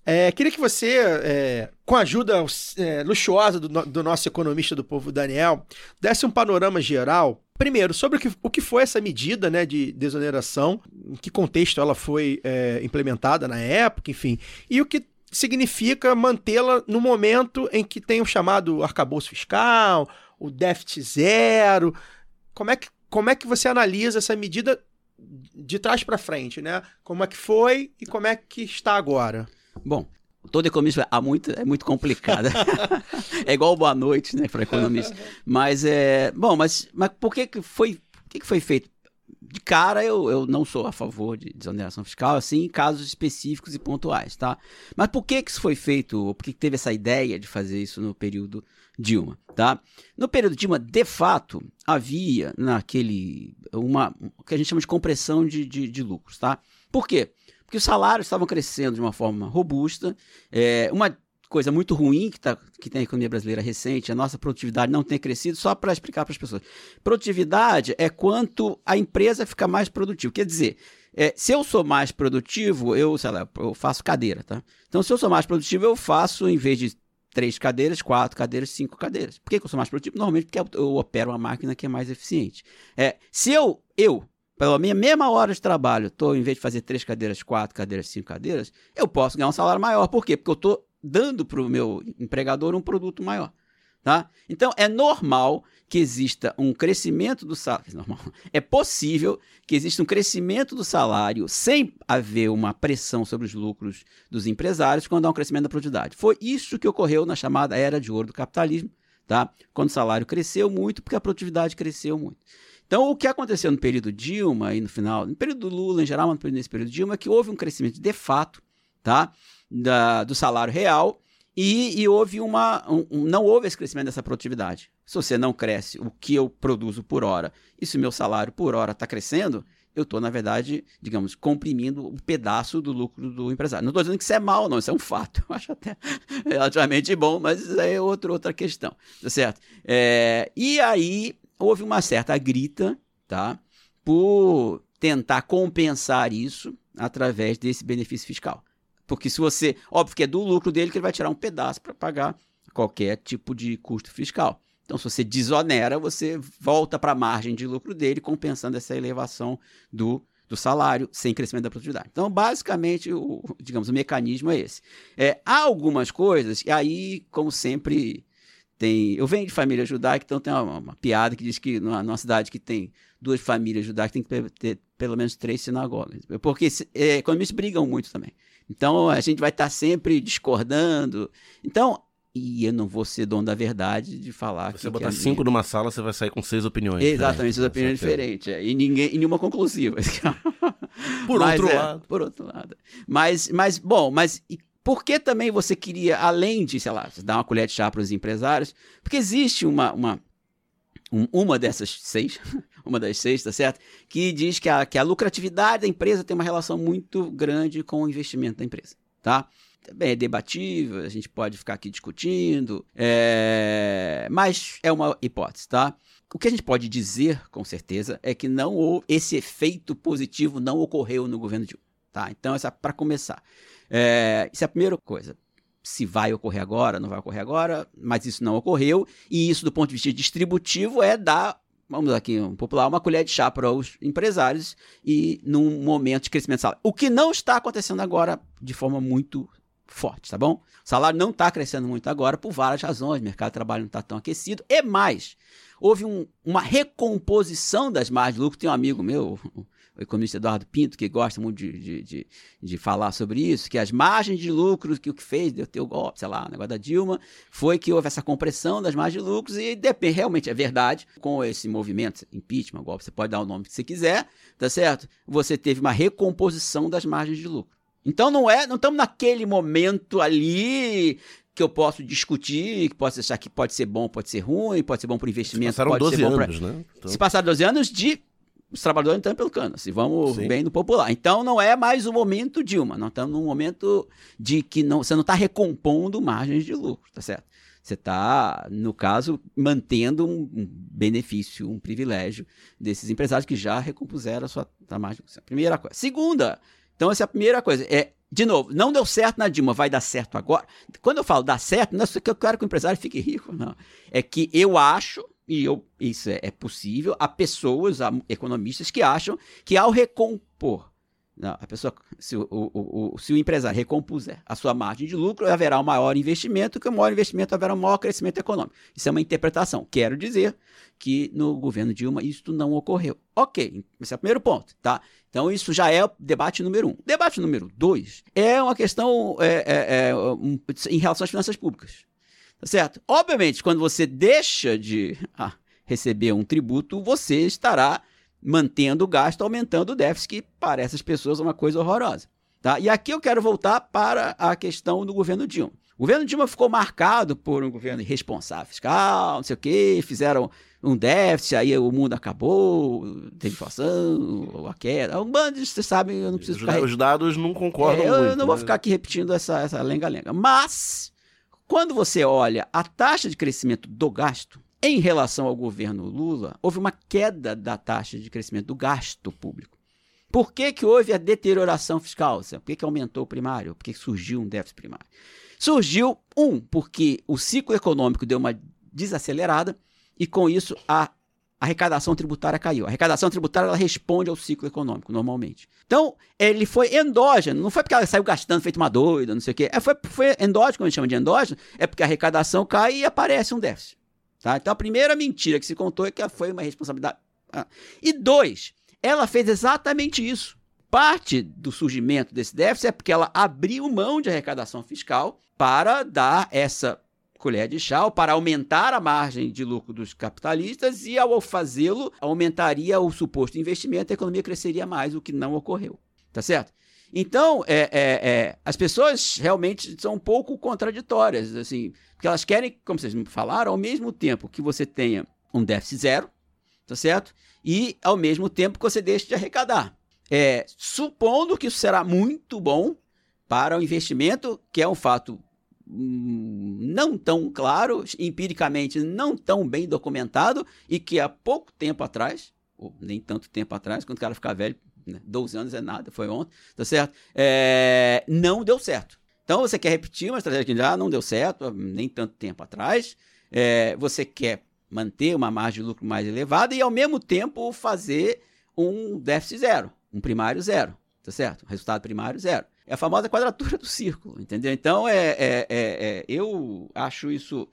É, queria que você, é, com a ajuda é, luxuosa do, do nosso economista do povo, Daniel, desse um panorama geral, primeiro, sobre o que, o que foi essa medida né, de desoneração, em que contexto ela foi é, implementada na época, enfim, e o que significa mantê-la no momento em que tem o chamado arcabouço fiscal, o déficit zero. Como é que, como é que você analisa essa medida de trás para frente, né? Como é que foi e como é que está agora? Bom, todo economista é muito, é muito complicado. é igual boa noite, né, para economista. Mas é, bom, mas, mas por que que foi, que que foi feito? De cara, eu, eu não sou a favor de desoneração fiscal, assim, em casos específicos e pontuais, tá? Mas por que que isso foi feito? Ou por que que teve essa ideia de fazer isso no período Dilma, tá? No período Dilma, de fato, havia naquele uma o que a gente chama de compressão de, de, de lucros, tá? Por quê? Porque os salários estavam crescendo de uma forma robusta. É, uma coisa muito ruim que, tá, que tem a economia brasileira recente, a nossa produtividade não tem crescido, só para explicar para as pessoas. Produtividade é quanto a empresa fica mais produtiva. Quer dizer, é, se eu sou mais produtivo, eu, sei lá, eu faço cadeira, tá? Então, se eu sou mais produtivo, eu faço, em vez de três cadeiras, quatro cadeiras, cinco cadeiras. Por que, que eu sou mais produtivo? Normalmente porque eu, opero uma máquina que é mais eficiente. É, se eu, eu, pela minha mesma hora de trabalho, tô, em vez de fazer três cadeiras, quatro cadeiras, cinco cadeiras, eu posso ganhar um salário maior. Por quê? Porque eu estou dando para o meu empregador um produto maior. Tá? Então, é normal que exista um crescimento do salário. É normal. É possível que exista um crescimento do salário sem haver uma pressão sobre os lucros dos empresários quando há um crescimento da produtividade. Foi isso que ocorreu na chamada era de ouro do capitalismo, tá? quando o salário cresceu muito porque a produtividade cresceu muito. Então, o que aconteceu no período Dilma e no final, no período Lula em geral, mas nesse período Dilma, é que houve um crescimento de fato tá? Da, do salário real e, e houve uma. um- não houve esse crescimento dessa produtividade. Se você não cresce o que eu produzo por hora e se o meu salário por hora está crescendo, eu estou, na verdade, digamos, comprimindo um pedaço do lucro do empresário. Não estou dizendo que isso é mal, não, isso é um fato. Eu acho até relativamente bom, mas isso aí é outro, outra questão, tá certo? É, e aí houve uma certa grita, tá? Por tentar compensar isso através desse benefício fiscal. Porque se você. Óbvio que é do lucro dele que ele vai tirar um pedaço para pagar qualquer tipo de custo fiscal. Então, se você desonera, você volta para a margem de lucro dele, compensando essa elevação do, do salário sem crescimento da produtividade. Então, basicamente, o, digamos, o mecanismo é esse. É, há algumas coisas, e aí, como sempre, tem. Eu venho de família judaica, então tem uma, uma piada que diz que numa, numa cidade que tem duas famílias judaicas tem que ter, pelo menos três sinagogas. Porque é, economistas brigam muito também. Então a gente vai estar sempre discordando. Então, e eu não vou ser dono da verdade de falar Se que você que botar é cinco minha. numa sala, você vai sair com seis opiniões. Exatamente, diferentes, essas opiniões diferentes. é, E, ninguém, e nenhuma conclusiva. Por Mas outro é, lado. Por outro lado. Mas, mas bom, mas por que também você queria, além de, sei lá, dar uma colher de chá para os empresários? Porque existe uma, uma, um- uma dessas seis uma das seis, tá certo? Que diz que a, que a lucratividade da empresa tem uma relação muito grande com o investimento da empresa, tá? Também é debatível, a gente pode ficar aqui discutindo, é... mas é uma hipótese, tá? O que a gente pode dizer, com certeza, é que não houve, esse efeito positivo não ocorreu no governo Dilma, tá? Então, essa para começar. É... Isso é a primeira coisa se vai ocorrer agora, não vai ocorrer agora, mas isso não ocorreu, e isso do ponto de vista distributivo é dar, vamos aqui um popular, uma colher de chá para os empresários e num momento de crescimento salário. O que não está acontecendo agora de forma muito forte, tá bom? O salário não está crescendo muito agora por várias razões, o mercado de trabalho não está tão aquecido, e mais, houve um, uma recomposição das margens de lucro, tem um amigo meu, economista Eduardo Pinto, que gosta muito de, de, de, de, falar sobre isso, que as margens de lucros que o que fez deu ter o golpe, sei lá, o negócio da Dilma, foi que houve essa compressão das margens de lucros e depende, realmente é verdade, com esse movimento, impeachment, golpe, você pode dar o nome que você quiser, tá certo? Você teve uma recomposição das margens de lucro. Então não é, não estamos naquele momento ali que eu posso discutir, que posso achar que pode ser bom, pode ser ruim, pode ser bom para o investimento, Se passaram pode 12 ser bom anos, né? Então- Se passaram 12 anos de os trabalhadores estão pelo cano, se vamos Sim. bem no popular. Então não é mais o momento Dilma, nós estamos num momento de que não, você não está recompondo margens de lucro, tá certo? Você está, no caso, mantendo um, benefício, um privilégio desses empresários que já recompuseram a sua a margem. É a primeira coisa. Segunda, então essa é a primeira coisa. É, de novo, não deu certo na Dilma, vai dar certo agora. Quando eu falo dar certo, não é só que eu quero que o empresário fique rico, não. É que eu acho, e eu, isso é, é possível, há pessoas, há economistas que acham que ao recompor, não, a pessoa, se o, o, o, se o empresário recompuser a sua margem de lucro, haverá um maior investimento, que o maior investimento haverá um maior crescimento econômico. Isso é uma interpretação. Quero dizer que no governo Dilma isso não ocorreu. Ok, esse é o primeiro ponto, tá? Então isso já é o debate número um. Debate número dois é uma questão é, é, é, um, em relação às finanças públicas. Tá certo? Obviamente, quando você deixa de ah, receber um tributo, você estará mantendo o gasto, aumentando o déficit, que para essas pessoas é uma coisa horrorosa. Tá? E aqui eu quero voltar para a questão do governo Dilma. O governo Dilma ficou marcado por um governo irresponsável fiscal, não sei o quê, fizeram um déficit, aí o mundo acabou, teve inflação, a queda. Um bando, de- vocês sabem, eu não preciso Os, ficar os dados não concordam é, eu muito. não vou né? ficar aqui repetindo essa, essa lenga-lenga. Mas, quando você olha a taxa de crescimento do gasto, em relação ao governo Lula, houve uma queda da taxa de crescimento do gasto público. Por que, que houve a deterioração fiscal? Por que, que aumentou o primário? Por que, que surgiu um déficit primário? Surgiu, um, porque o ciclo econômico deu uma desacelerada e, com isso, a arrecadação tributária caiu. A arrecadação tributária ela responde ao ciclo econômico, normalmente. Então, ele foi endógeno, não foi porque ela saiu gastando feito uma doida, não sei o quê. É, foi, foi endógeno, como a gente chama de endógeno, é porque a arrecadação cai e aparece um déficit. Tá? Então, a primeira mentira que se contou é que foi uma responsabilidade. Ah. E dois, ela fez exatamente isso. Parte do surgimento desse déficit é porque ela abriu mão de arrecadação fiscal para dar essa colher de chá, para aumentar a margem de lucro dos capitalistas e, ao fazê-lo, aumentaria o suposto investimento, a economia cresceria mais, o que não ocorreu. Tá certo? Então, é, é, é, as pessoas realmente são um pouco contraditórias, assim, porque elas querem, como vocês me falaram, ao mesmo tempo que você tenha um déficit zero, tá certo? E ao mesmo tempo que você deixe de arrecadar. É, supondo que isso será muito bom para o investimento, que é um fato não tão claro, empiricamente não tão bem documentado, e que há pouco tempo atrás, ou nem tanto tempo atrás, quando o cara ficar velho, né, 12 anos é nada, foi ontem, tá certo? É, não deu certo. Então você quer repetir uma estratégia que já não deu certo, nem tanto tempo atrás, é, você quer manter uma margem de lucro mais elevada e ao mesmo tempo fazer um déficit zero, um primário zero, tá certo? Resultado primário zero. É a famosa quadratura do círculo, entendeu? Então, é, é, é- é- eu acho isso.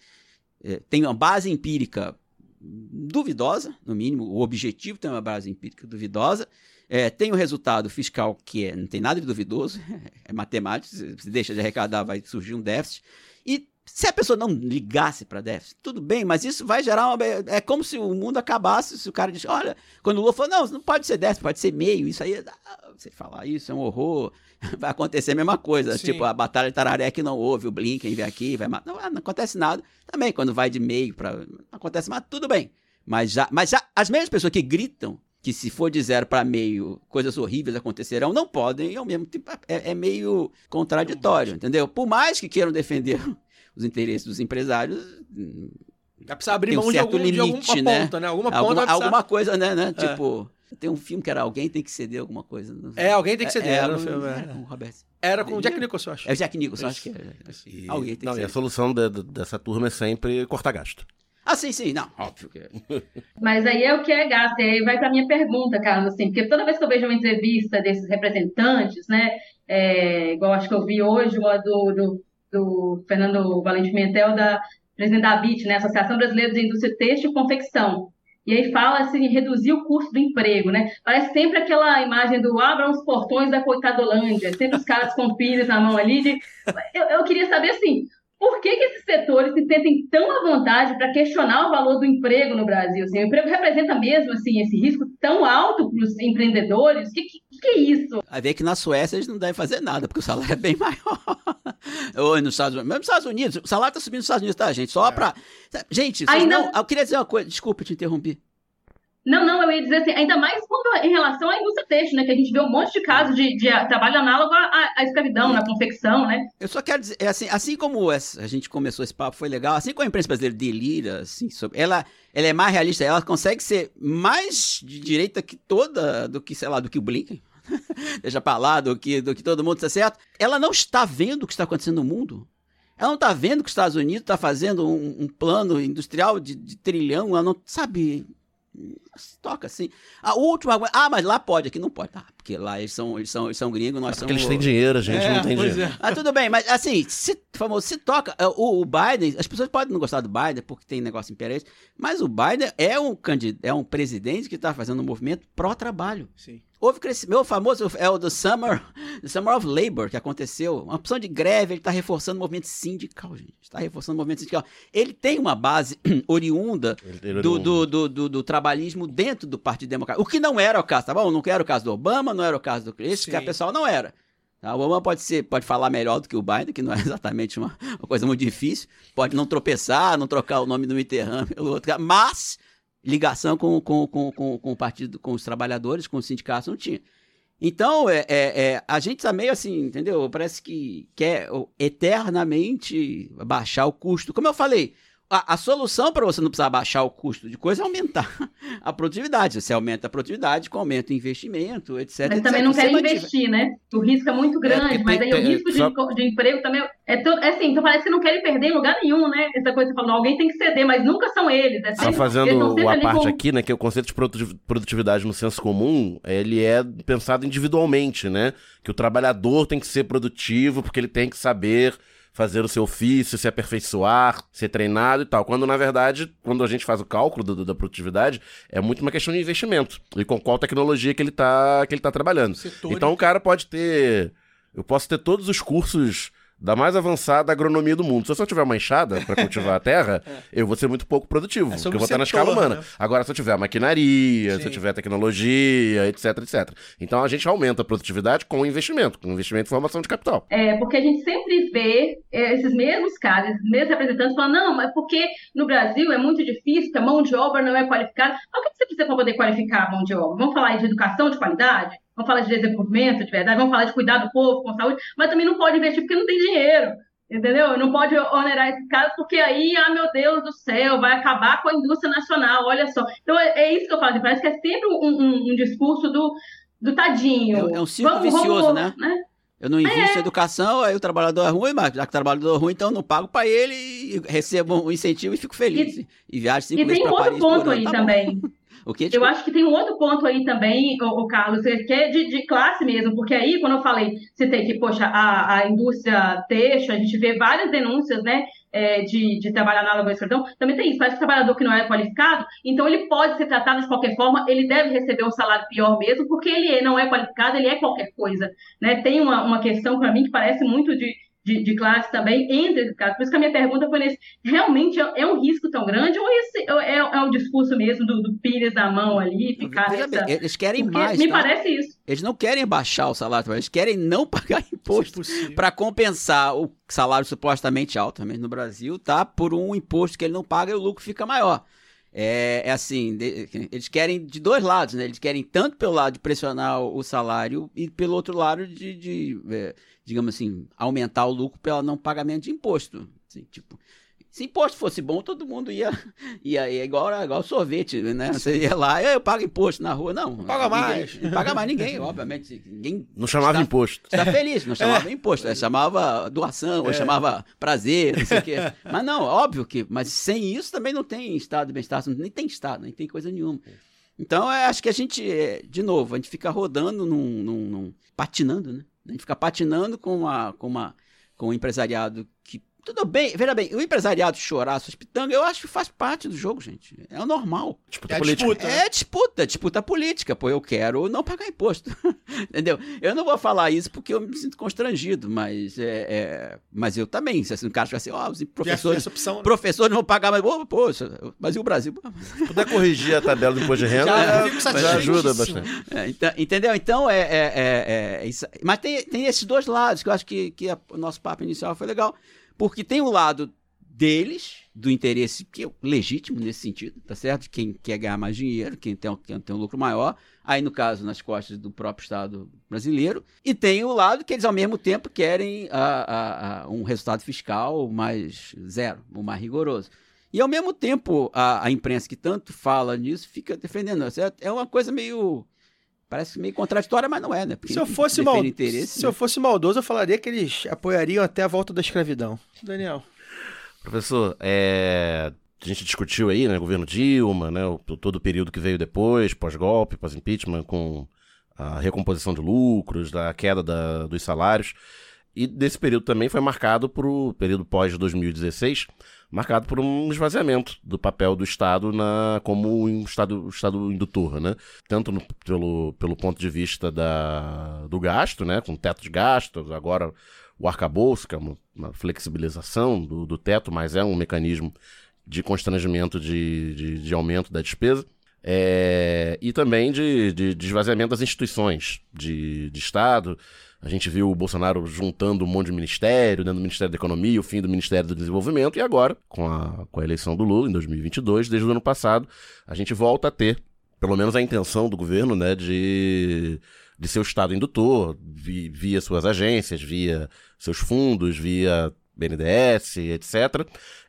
é, tem uma base empírica duvidosa, no mínimo, o objetivo tem uma base empírica duvidosa. É, tem o resultado fiscal que é, não tem nada de duvidoso, é matemático, se deixa de arrecadar, vai surgir um déficit. E se a pessoa não ligasse para déficit, tudo bem, mas isso vai gerar uma. É como se o mundo acabasse, se o cara diz, olha, quando o Lula falou, não, não pode ser déficit, pode ser meio, isso aí, ah, você falar isso é um horror, vai acontecer a mesma coisa. Sim. Tipo, a Batalha de Tararé que não houve, o Blinken vem aqui, vai matar. Não, não acontece nada. Também, quando vai de meio para. Não acontece, mas tudo bem. Mas, já, mas já, as mesmas pessoas que gritam que se for de zero para meio, coisas horríveis acontecerão, não podem, e ao mesmo tempo é, é meio contraditório, entendeu? Por mais que queiram defender os interesses dos empresários, Vai precisar abrir Tem um mão de, certo algum, de alguma limite, né? ponta, né? Alguma ponta alguma, vai precisar- alguma coisa, né, né? É. Tipo, tem um filme que era alguém tem que ceder alguma coisa. não sei. É, alguém tem que ceder, é, no não- filme, é. era com o Robert. Era com o Jack Nicholson, eu acho. É o Jack Nicholson, acho que é. E, Alguém tem não, que e a ceder. solução de- de- dessa turma é sempre cortar gasto. Ah, sim, sim, não, óbvio que é. Mas aí é o que é gasto, e aí vai para minha pergunta, Carlos, assim, porque toda vez que eu vejo uma entrevista desses representantes, né, é, igual acho que eu vi hoje, uma do, do, do Fernando Valente Pimentel, da presidente da ABIT, né, Associação Brasileira de Indústria Têxtil e Confecção, e aí fala assim, reduzir o custo do emprego, né, parece sempre aquela imagem do abram os portões da Coitadolândia, sempre os caras com pilhas na mão ali, de... eu, eu queria saber, assim, por que, que esses setores se sentem tão à vontade para questionar o valor do emprego no Brasil? Assim, o emprego representa mesmo assim, esse risco tão alto para os empreendedores? O que, que, que é isso? Vai ver que na Suécia eles não devem fazer nada, porque o salário é bem maior. Ou nos Estados Unidos. Mesmo nos Estados Unidos, o salário tá subindo nos Estados Unidos, tá, gente? Só pra. Gente, Ainda- não. Eu queria dizer uma coisa, desculpa te interromper. Não, não, eu ia dizer assim, ainda mais quando, em relação à indústria têxtil, né? Que a gente vê um monte de casos de, de trabalho análogo à, à- escravidão, na confecção, né? Eu só quero dizer, é assim, assim como essa- a gente começou esse papo, foi legal, assim como a imprensa brasileira delira, assim, sobre, ela, ela é mais realista, ela consegue ser mais de direita que toda, do que, sei lá, do que o Blinken, deixa pra lá, do que, do que todo mundo, tá certo? Ela não está vendo o que está acontecendo no mundo. Ela não está vendo que os Estados Unidos está fazendo um, um plano industrial de, de trilhão, ela não sabe. Se Toca assim. A última. Ah, mas lá pode, aqui não pode. Ah, porque lá eles são, eles são, eles são gringos, nós Porque somos. eles têm dinheiro, a gente É, não tem dinheiro. é. Ah, tudo bem, mas assim, se, famoso, se toca. é, O, o Biden, as pessoas podem não gostar do Biden porque tem negócio imperialista, mas o Biden é um candidato, é um presidente que está fazendo um movimento pró-trabalho. Sim. Houve crescimento, o famoso é o do Summer, the Summer of Labor que aconteceu. Uma opção de greve, ele está reforçando o movimento sindical, gente. Está reforçando o movimento sindical. Ele tem uma base oriunda Ele- ele do, do, do, do, do trabalhismo dentro do Partido Democrático. O que não era o caso, tá bom? Não era o caso do Obama, não era o caso do Chris, que a pessoal não era. Tá? O Obama pode, ser, pode falar melhor do que o Biden, que não é exatamente uma, uma coisa muito difícil. Pode não tropeçar, não trocar o nome do Mitterrand pelo outro cara, mas ligação com, com, com, com, com o partido, com os trabalhadores, com os sindicatos, não tinha. Então, é, é, é, a gente tá meio assim, entendeu? Parece que quer eternamente baixar o custo. Como eu falei, a, a solução para você não precisar baixar o custo de coisa é aumentar a produtividade. Você aumenta a produtividade com aumento em investimento, etc. Mas etc. também não mantiver- investir, né? O risco é muito grande, porque mas tem- aí o tem- risco de, só- de emprego também é, to, é assim, então parece que não querem perder em lugar nenhum, né? Essa coisa que você falou, alguém tem que ceder, mas nunca são eles. É Só eles fazendo a parte com- aqui, né, que o conceito de produtiv- produtividade no senso comum, ele é pensado individualmente, né? Que o trabalhador tem que ser produtivo porque ele tem que saber fazer o seu ofício, se aperfeiçoar, ser treinado e tal. Quando, na verdade, quando a gente faz o cálculo do- do- da produtividade, é muito uma questão de investimento e com qual tecnologia que ele tá, que ele tá trabalhando. Setores. Então o cara pode ter... Eu posso ter todos os cursos da mais avançada agronomia do mundo. Se eu só tiver uma enxada para cultivar a terra, eu vou ser muito pouco produtivo, É porque eu vou estar na escala humana. né? Agora, se eu tiver maquinaria, se Sim. eu tiver tecnologia, etc, etc. Então a gente aumenta a produtividade com investimento, com investimento em formação de capital. É, porque a gente sempre vê é, esses mesmos caras, esses mesmos representantes falando, não, mas porque no Brasil é muito difícil, a mão de obra não é qualificada. Mas o que você precisa para poder qualificar a mão de obra? Vamos falar aí de educação de qualidade? Vamos falar de desenvolvimento de verdade? Vamos falar de cuidar do povo com saúde? Mas também não pode investir porque não tem dinheiro. Entendeu? Não pode onerar esses caras, porque aí, ah, meu Deus do céu, vai acabar com a indústria nacional, olha só. Então, é, é isso que eu falo, parece que é sempre um, um- um discurso do, do tadinho. É- é um círculo vicioso, né? Eu não invisto em educação, aí o trabalhador é ruim, mas já que o trabalhador é ruim, então eu não pago pra ele e recebo um incentivo e fico feliz. E, e viajo cinco E meses tem um pra outro Paris por ponto aí tá bom. O que? Eu acho que tem um outro ponto aí também, o, Carlos, que é de, de classe mesmo, porque aí, quando eu falei, citei que, poxa, a, a indústria têxtil, a gente vê várias denúncias, né, é, de, de trabalho análogo à escravidão, também tem isso, parece que o trabalhador que não é qualificado, então ele pode ser tratado de qualquer forma, ele deve receber um salário pior mesmo, porque ele não é qualificado, ele é qualquer coisa, né, tem uma, uma questão para mim que parece muito de, de, de classe também entre esses casos, por isso que a minha pergunta foi nesse, realmente é, é um risco tão grande ou esse é, é um discurso mesmo do, do Pires na mão ali, ficar Veja nessa... bem, eles querem Porque mais, me tá? parece isso. Eles não querem baixar o salário, eles querem não pagar imposto para compensar o salário supostamente alto também no Brasil, tá? Por um imposto que ele não paga e o lucro fica maior. é, é assim, de- eles querem de dois lados, né? Eles querem tanto pelo lado de pressionar o salário e pelo outro lado de, de, é, digamos assim, aumentar o lucro pelo não pagamento de imposto. Assim, tipo, se imposto fosse bom, todo mundo ia, ia, ia igual, igual sorvete, né? Você ia lá, eu pago imposto na rua. Não, Paga mais. Não paga mais ninguém, obviamente. Ninguém Não chamava está- imposto. Está feliz, não chamava imposto, né? chamava doação, ou chamava prazer, não sei o quê. Mas não, óbvio que, mas sem isso também não tem estado de bem-estar, nem tem estado, nem tem coisa nenhuma. Então, é, acho que a gente, é, de novo, a gente fica rodando num, num- num- patinando, né? A gente fica patinando com uma, com uma, com um empresariado que tudo bem, veja bem, o empresariado chorar suas pitangas, eu acho que faz parte do jogo, gente. É o normal. Disputa É política. disputa. né? É disputa, disputa política, pô, eu quero não pagar imposto. Entendeu? Eu não vou falar isso porque eu me sinto constrangido, mas é, é- mas eu também, se assim, um cara chegar assim, ó, os Essa, professores, opção. né? professores não vão pagar mais, Pô, poxa, mas e o Brasil? Pô, mas- Se puder corrigir a tabela do imposto de renda, Já já, fico já ajuda bastante. É, então- entendeu? Então é, é- é- é isso. Mas tem, tem esses dois lados que eu acho que, que a- o nosso papo inicial foi legal, porque tem o lado deles, do interesse que é legítimo nesse sentido, tá certo? Quem quer ganhar mais dinheiro, quem tem, quem tem um lucro maior, aí no caso nas costas do próprio Estado brasileiro, e tem o lado que eles ao mesmo tempo querem a- a- a um resultado fiscal mais zero, ou mais rigoroso. E ao mesmo tempo, a, imprensa que tanto fala nisso fica defendendo. certo? É uma coisa meio. Parece meio contraditória, mas não é, né? Porque Se eu, fosse mal... interesse, se eu fosse maldoso, eu falaria que eles apoiariam até a volta da escravidão. Daniel. Professor, é, a gente discutiu aí, né, governo Dilma, né, o- todo o período que veio depois, pós-golpe, pós-impeachment, com a recomposição de lucros, da queda da- dos salários. E desse período também foi marcado por o período pós-2016, marcado por um esvaziamento do papel do Estado na, como um Estado, Estado indutor, né? Tanto no- pelo, pelo ponto de vista da, do gasto, né? Com teto de gastos, agora o arcabouço, que é uma, uma flexibilização do, do teto, mas é um mecanismo de constrangimento de, de, de aumento da despesa. É, e também de, de, de esvaziamento das instituições de, de Estado. A gente viu o Bolsonaro juntando um monte de ministério, dentro do Ministério da Economia, o fim do Ministério do Desenvolvimento, e agora, com a, com a eleição do Lula, em 2022, desde o ano passado, a gente volta a ter, pelo menos a intenção do governo, né, de, de ser o Estado indutor, vi- via suas agências, via seus fundos, via BNDES, etc.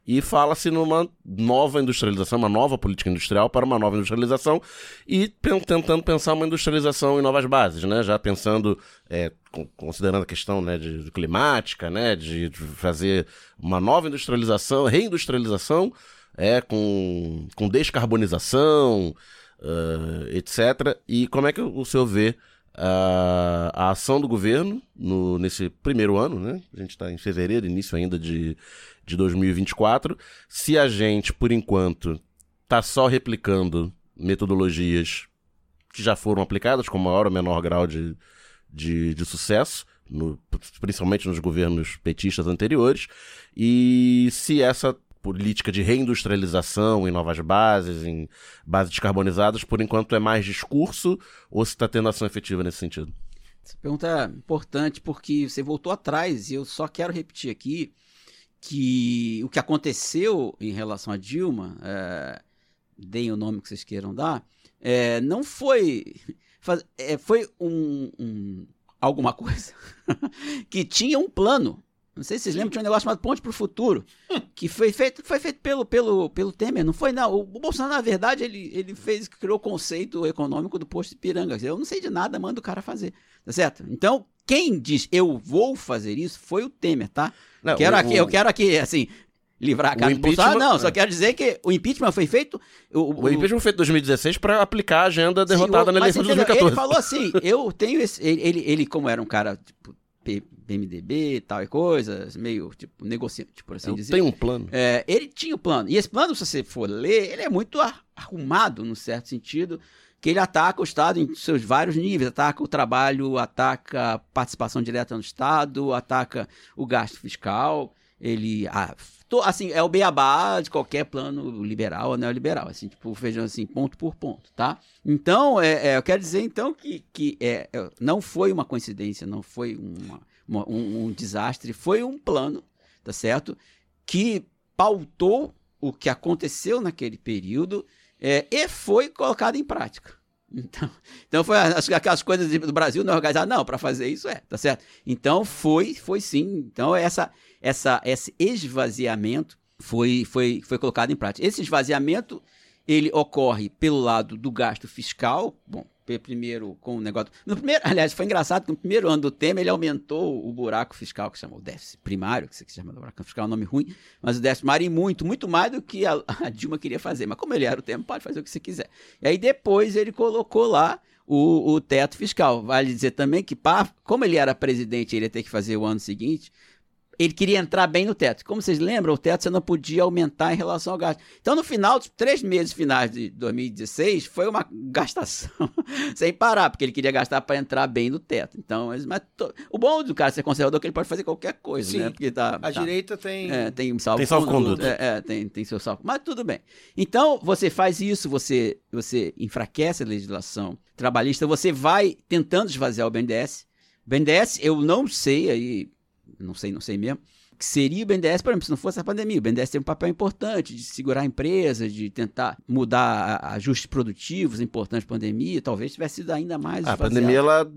E fala-se numa nova industrialização, uma nova política industrial para uma nova industrialização e tentando pensar uma industrialização em novas bases, né? Já pensando, é, con- considerando a questão né, de, de climática, né? De, de fazer uma nova industrialização, reindustrialização, é, com, com descarbonização, ah, etc. E como é que o senhor vê a, a ação do governo no, nesse primeiro ano, né? A gente está em fevereiro, início ainda de, de 2024. Se a gente, por enquanto, está só replicando metodologias que já foram aplicadas com maior ou menor grau de, de, de sucesso, no- principalmente nos governos petistas anteriores, e se essa política de reindustrialização em novas bases, em bases descarbonizadas, por enquanto é mais discurso ou se está tendo ação efetiva nesse sentido? Essa pergunta é importante porque você voltou atrás e eu só quero repetir aqui que o que aconteceu em relação a Dilma, é, deem o nome que vocês queiram dar, é, não foi. faz- é, foi um, um- alguma coisa que tinha um plano. Não sei se vocês lembram, tinha um negócio chamado Ponte para o Futuro, que foi feito, foi feito pelo, pelo, pelo Temer, não foi? Não, o, o Bolsonaro, na verdade, ele, ele fez, criou o conceito econômico do posto de piranga. Eu não sei de nada, manda o cara fazer, tá certo? Então, quem diz eu vou fazer isso foi o Temer, tá? Não, quero o- aqui, eu quero aqui, assim, livrar a O cara do Bolsonaro. Não, só é. quero dizer que o impeachment foi feito. O, O impeachment foi feito em 2016 para aplicar a agenda derrotada Sim, na eleição de entendeu? 2014. Ele falou assim: eu tenho esse. Ele, ele, ele, como era um cara, tipo, PMDB e tal e coisas, meio, tipo, negociante, por assim Eu dizer. tenho um plano. É, ele tinha o plano. E esse plano, se você for ler, ele é muito ar- arrumado, no certo sentido, que ele ataca o Estado em seus vários níveis. Ataca o trabalho, ataca a participação direta no Estado, ataca o gasto fiscal. Ele, assim, é o beabá de qualquer plano liberal ou neoliberal, assim, tipo, vejam assim, ponto por ponto, tá? Então, é, é, eu quero dizer, então, que, que é, é, não foi uma coincidência, não foi uma- uma- um, um desastre, foi um plano, tá certo? Que pautou o que aconteceu naquele período é, e foi colocado em prática. Então, então foi as- aquelas coisas do Brasil não organizar, não, para fazer isso é, tá certo? Então foi, foi sim. Então essa, essa, esse esvaziamento foi, foi, foi colocado em prática. Esse esvaziamento ele ocorre pelo lado do gasto fiscal, bom, primeiro com o negócio. No primeiro, aliás, foi engraçado que no primeiro ano do Temer ele aumentou o buraco fiscal, que o déficit primário, que se chama buraco fiscal, é um nome ruim, mas o déficit primário muito, muito mais do que a, a Dilma queria fazer. Mas como ele era o Temer, pode fazer o que você quiser. E aí depois ele colocou lá o, o teto fiscal. Vale dizer também que, pá, como ele era presidente, ele ia ter que fazer o ano seguinte. Ele queria entrar bem no teto. Como vocês lembram, o teto você não podia aumentar em relação ao gasto. Então, no final dos três meses finais de 2016, foi uma gastação sem parar, porque ele queria gastar para entrar bem no teto. Então, mas, to- o bom do cara ser conservador é que ele pode fazer qualquer coisa, Sim. né? Porque tá, A tá- direita tem. é, tem salvo Tem salvo-conduto. É, é, tem, tem seu salvo. Mas tudo bem. Então, você faz isso, você, você enfraquece a legislação trabalhista, você vai tentando esvaziar o BNDES. O BNDES, eu não sei, aí, não sei, não sei mesmo, que seria o BNDES, por exemplo, se não fosse a pandemia. O BNDES tem um papel importante de segurar empresas, de tentar mudar a- ajustes produtivos importantes para a pandemia. Talvez tivesse sido ainda mais A esvaziado. pandemia, ela,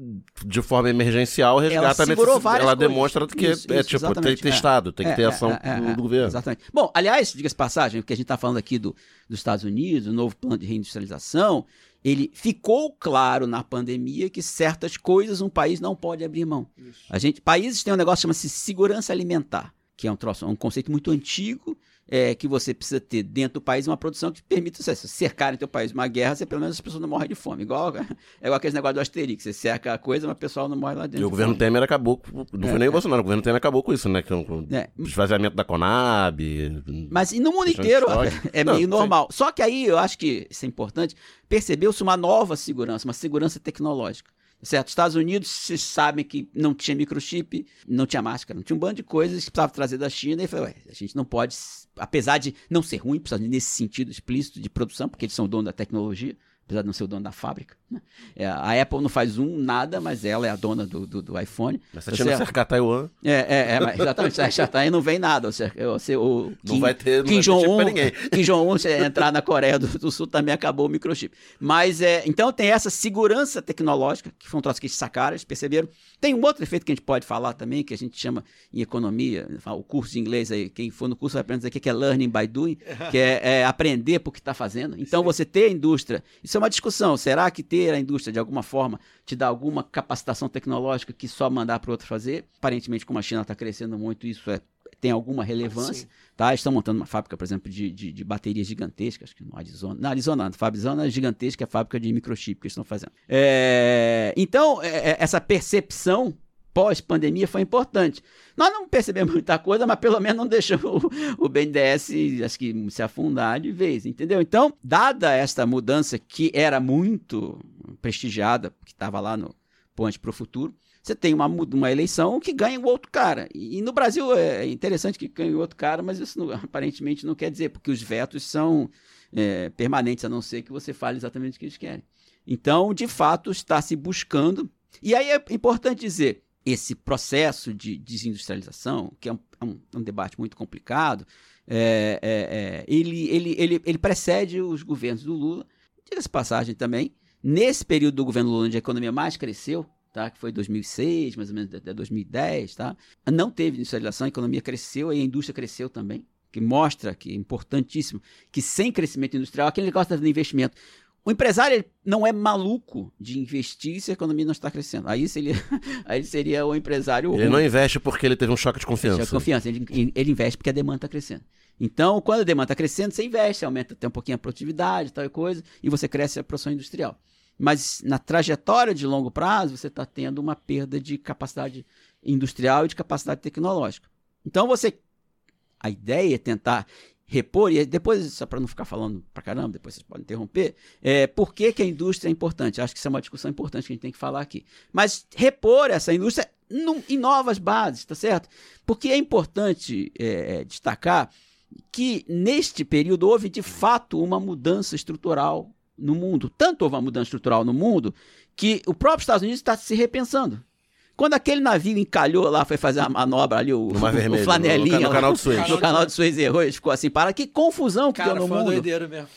de forma emergencial, resgata a necessidade. Ela coisas. demonstra que Isso, é isso, tipo, tem que ter é. Estado, tem que É, ter é, ação é, é, do, é, do governo. Exatamente. Bom, aliás, diga-se passagem, o que a gente está falando aqui do, dos Estados Unidos, o novo plano de reindustrialização, ele ficou claro na pandemia que certas coisas um país não pode abrir mão. A gente, países têm um negócio que chama-se segurança alimentar, que é um troço, um conceito muito antigo, é, que você precisa ter dentro do país uma produção que permita você se cercar em teu país uma guerra, você pelo menos as pessoas não morrem de fome. Igual, é igual aquele negócio do Asterix, você cerca a coisa, mas o pessoal não morre lá dentro. E o governo. Temer acabou. com- Não foi nem o Bolsonaro, o governo Temer acabou com isso, né? Com, com É, o esvaziamento da Conab. Mas e no mundo inteiro é Não, meio normal. Só que aí eu acho que isso é importante. Percebeu-se uma nova segurança, uma segurança tecnológica. Certo? Estados Unidos, vocês sabem que não tinha microchip, não tinha máscara, não tinha um bando de coisas que precisava trazer da China. E falou, a gente não pode, apesar de não ser ruim, nesse sentido explícito de produção, porque eles são dono da tecnologia, apesar de não ser o dono da fábrica. né? É, a Apple não faz um nada, mas ela é a dona do, do, do iPhone. Mas se a China certo? cercar Taiwan, É, é, é, mas exatamente. Tá aí não vem nada. Ou seja, o, o não Kim- vai ter, não Kim Jong-un, ninguém. Kim Jong-un, se entrar na Coreia do, do Sul, também acabou o microchip. Mas, é, então tem essa segurança tecnológica, que foi um troço que eles sacaram, eles perceberam. Tem um outro efeito que a gente pode falar também, que a gente chama em economia, o curso de inglês aí, quem for no curso vai aprender aqui, que é learning by doing, que é, é aprender por que está fazendo. Então, você ter a indústria, isso é uma discussão, será que ter a indústria, de alguma forma, te dá alguma capacitação tecnológica que só mandar para o outro fazer? Aparentemente, como a China está crescendo muito, isso é tem alguma relevância, tá? Estão montando uma fábrica, por exemplo, de, de, de baterias gigantescas, acho que no Arizona. Na Arizona, não, Arizona é gigantesca, é a fábrica de microchip que eles estão fazendo. É, então, é, é, essa percepção pós-pandemia foi importante. Nós não percebemos muita coisa, mas pelo menos não deixou o, o BNDES, acho que, se afundar de vez, entendeu? Então, dada esta mudança que era muito prestigiada, que estava lá no Ponte para o Futuro, você tem uma, uma eleição que ganha o outro cara. E, e no Brasil é interessante que ganhe o outro cara, mas isso não- aparentemente não quer dizer, porque os vetos são é, permanentes, a não ser que você fale exatamente o que eles querem. Então, de fato, está se buscando. E aí é importante dizer, esse processo de desindustrialização, que é um, é um- é um debate muito complicado, é, é, é, ele, ele, ele, ele precede os governos do Lula. Diga-se passagem também, nesse período do governo Lula, onde a economia mais cresceu, tá, que foi 2006, mais ou menos até 2010, tá, não teve industrialização, a economia cresceu e a indústria cresceu também, que mostra que é importantíssimo que sem crescimento industrial, aquele negócio do investimento, o empresário ele não é maluco de investir se a economia não está crescendo. Aí seria, aí ele seria o empresário Ele ruim. não investe porque ele teve um choque de Ele confiança. tinha confiança. Ele, ele investe porque a demanda está crescendo. Então, quando a demanda está crescendo, você investe, aumenta até um pouquinho a produtividade, tal e coisa, e você cresce a produção industrial. Mas na trajetória de longo prazo, você está tendo uma perda de capacidade industrial e de capacidade tecnológica. Então, você. A ideia é tentar repor, e depois, só para não ficar falando pra caramba, depois vocês podem interromper, é, por que, que a indústria é importante? Acho que isso é uma discussão importante que a gente tem que falar aqui. Mas repor essa indústria num- em novas bases, tá certo? Porque é importante é, destacar que neste período houve de fato uma mudança estrutural no mundo. Tanto houve uma mudança estrutural no mundo que o próprio Estados Unidos está se repensando. Quando aquele navio encalhou lá, foi fazer a manobra ali, o, o Vermelho, flanelinha. no- no canal de Suez. No canal de Suez errou, ele ficou assim, para que confusão que Cara, deu no foi mundo. doideira mesmo.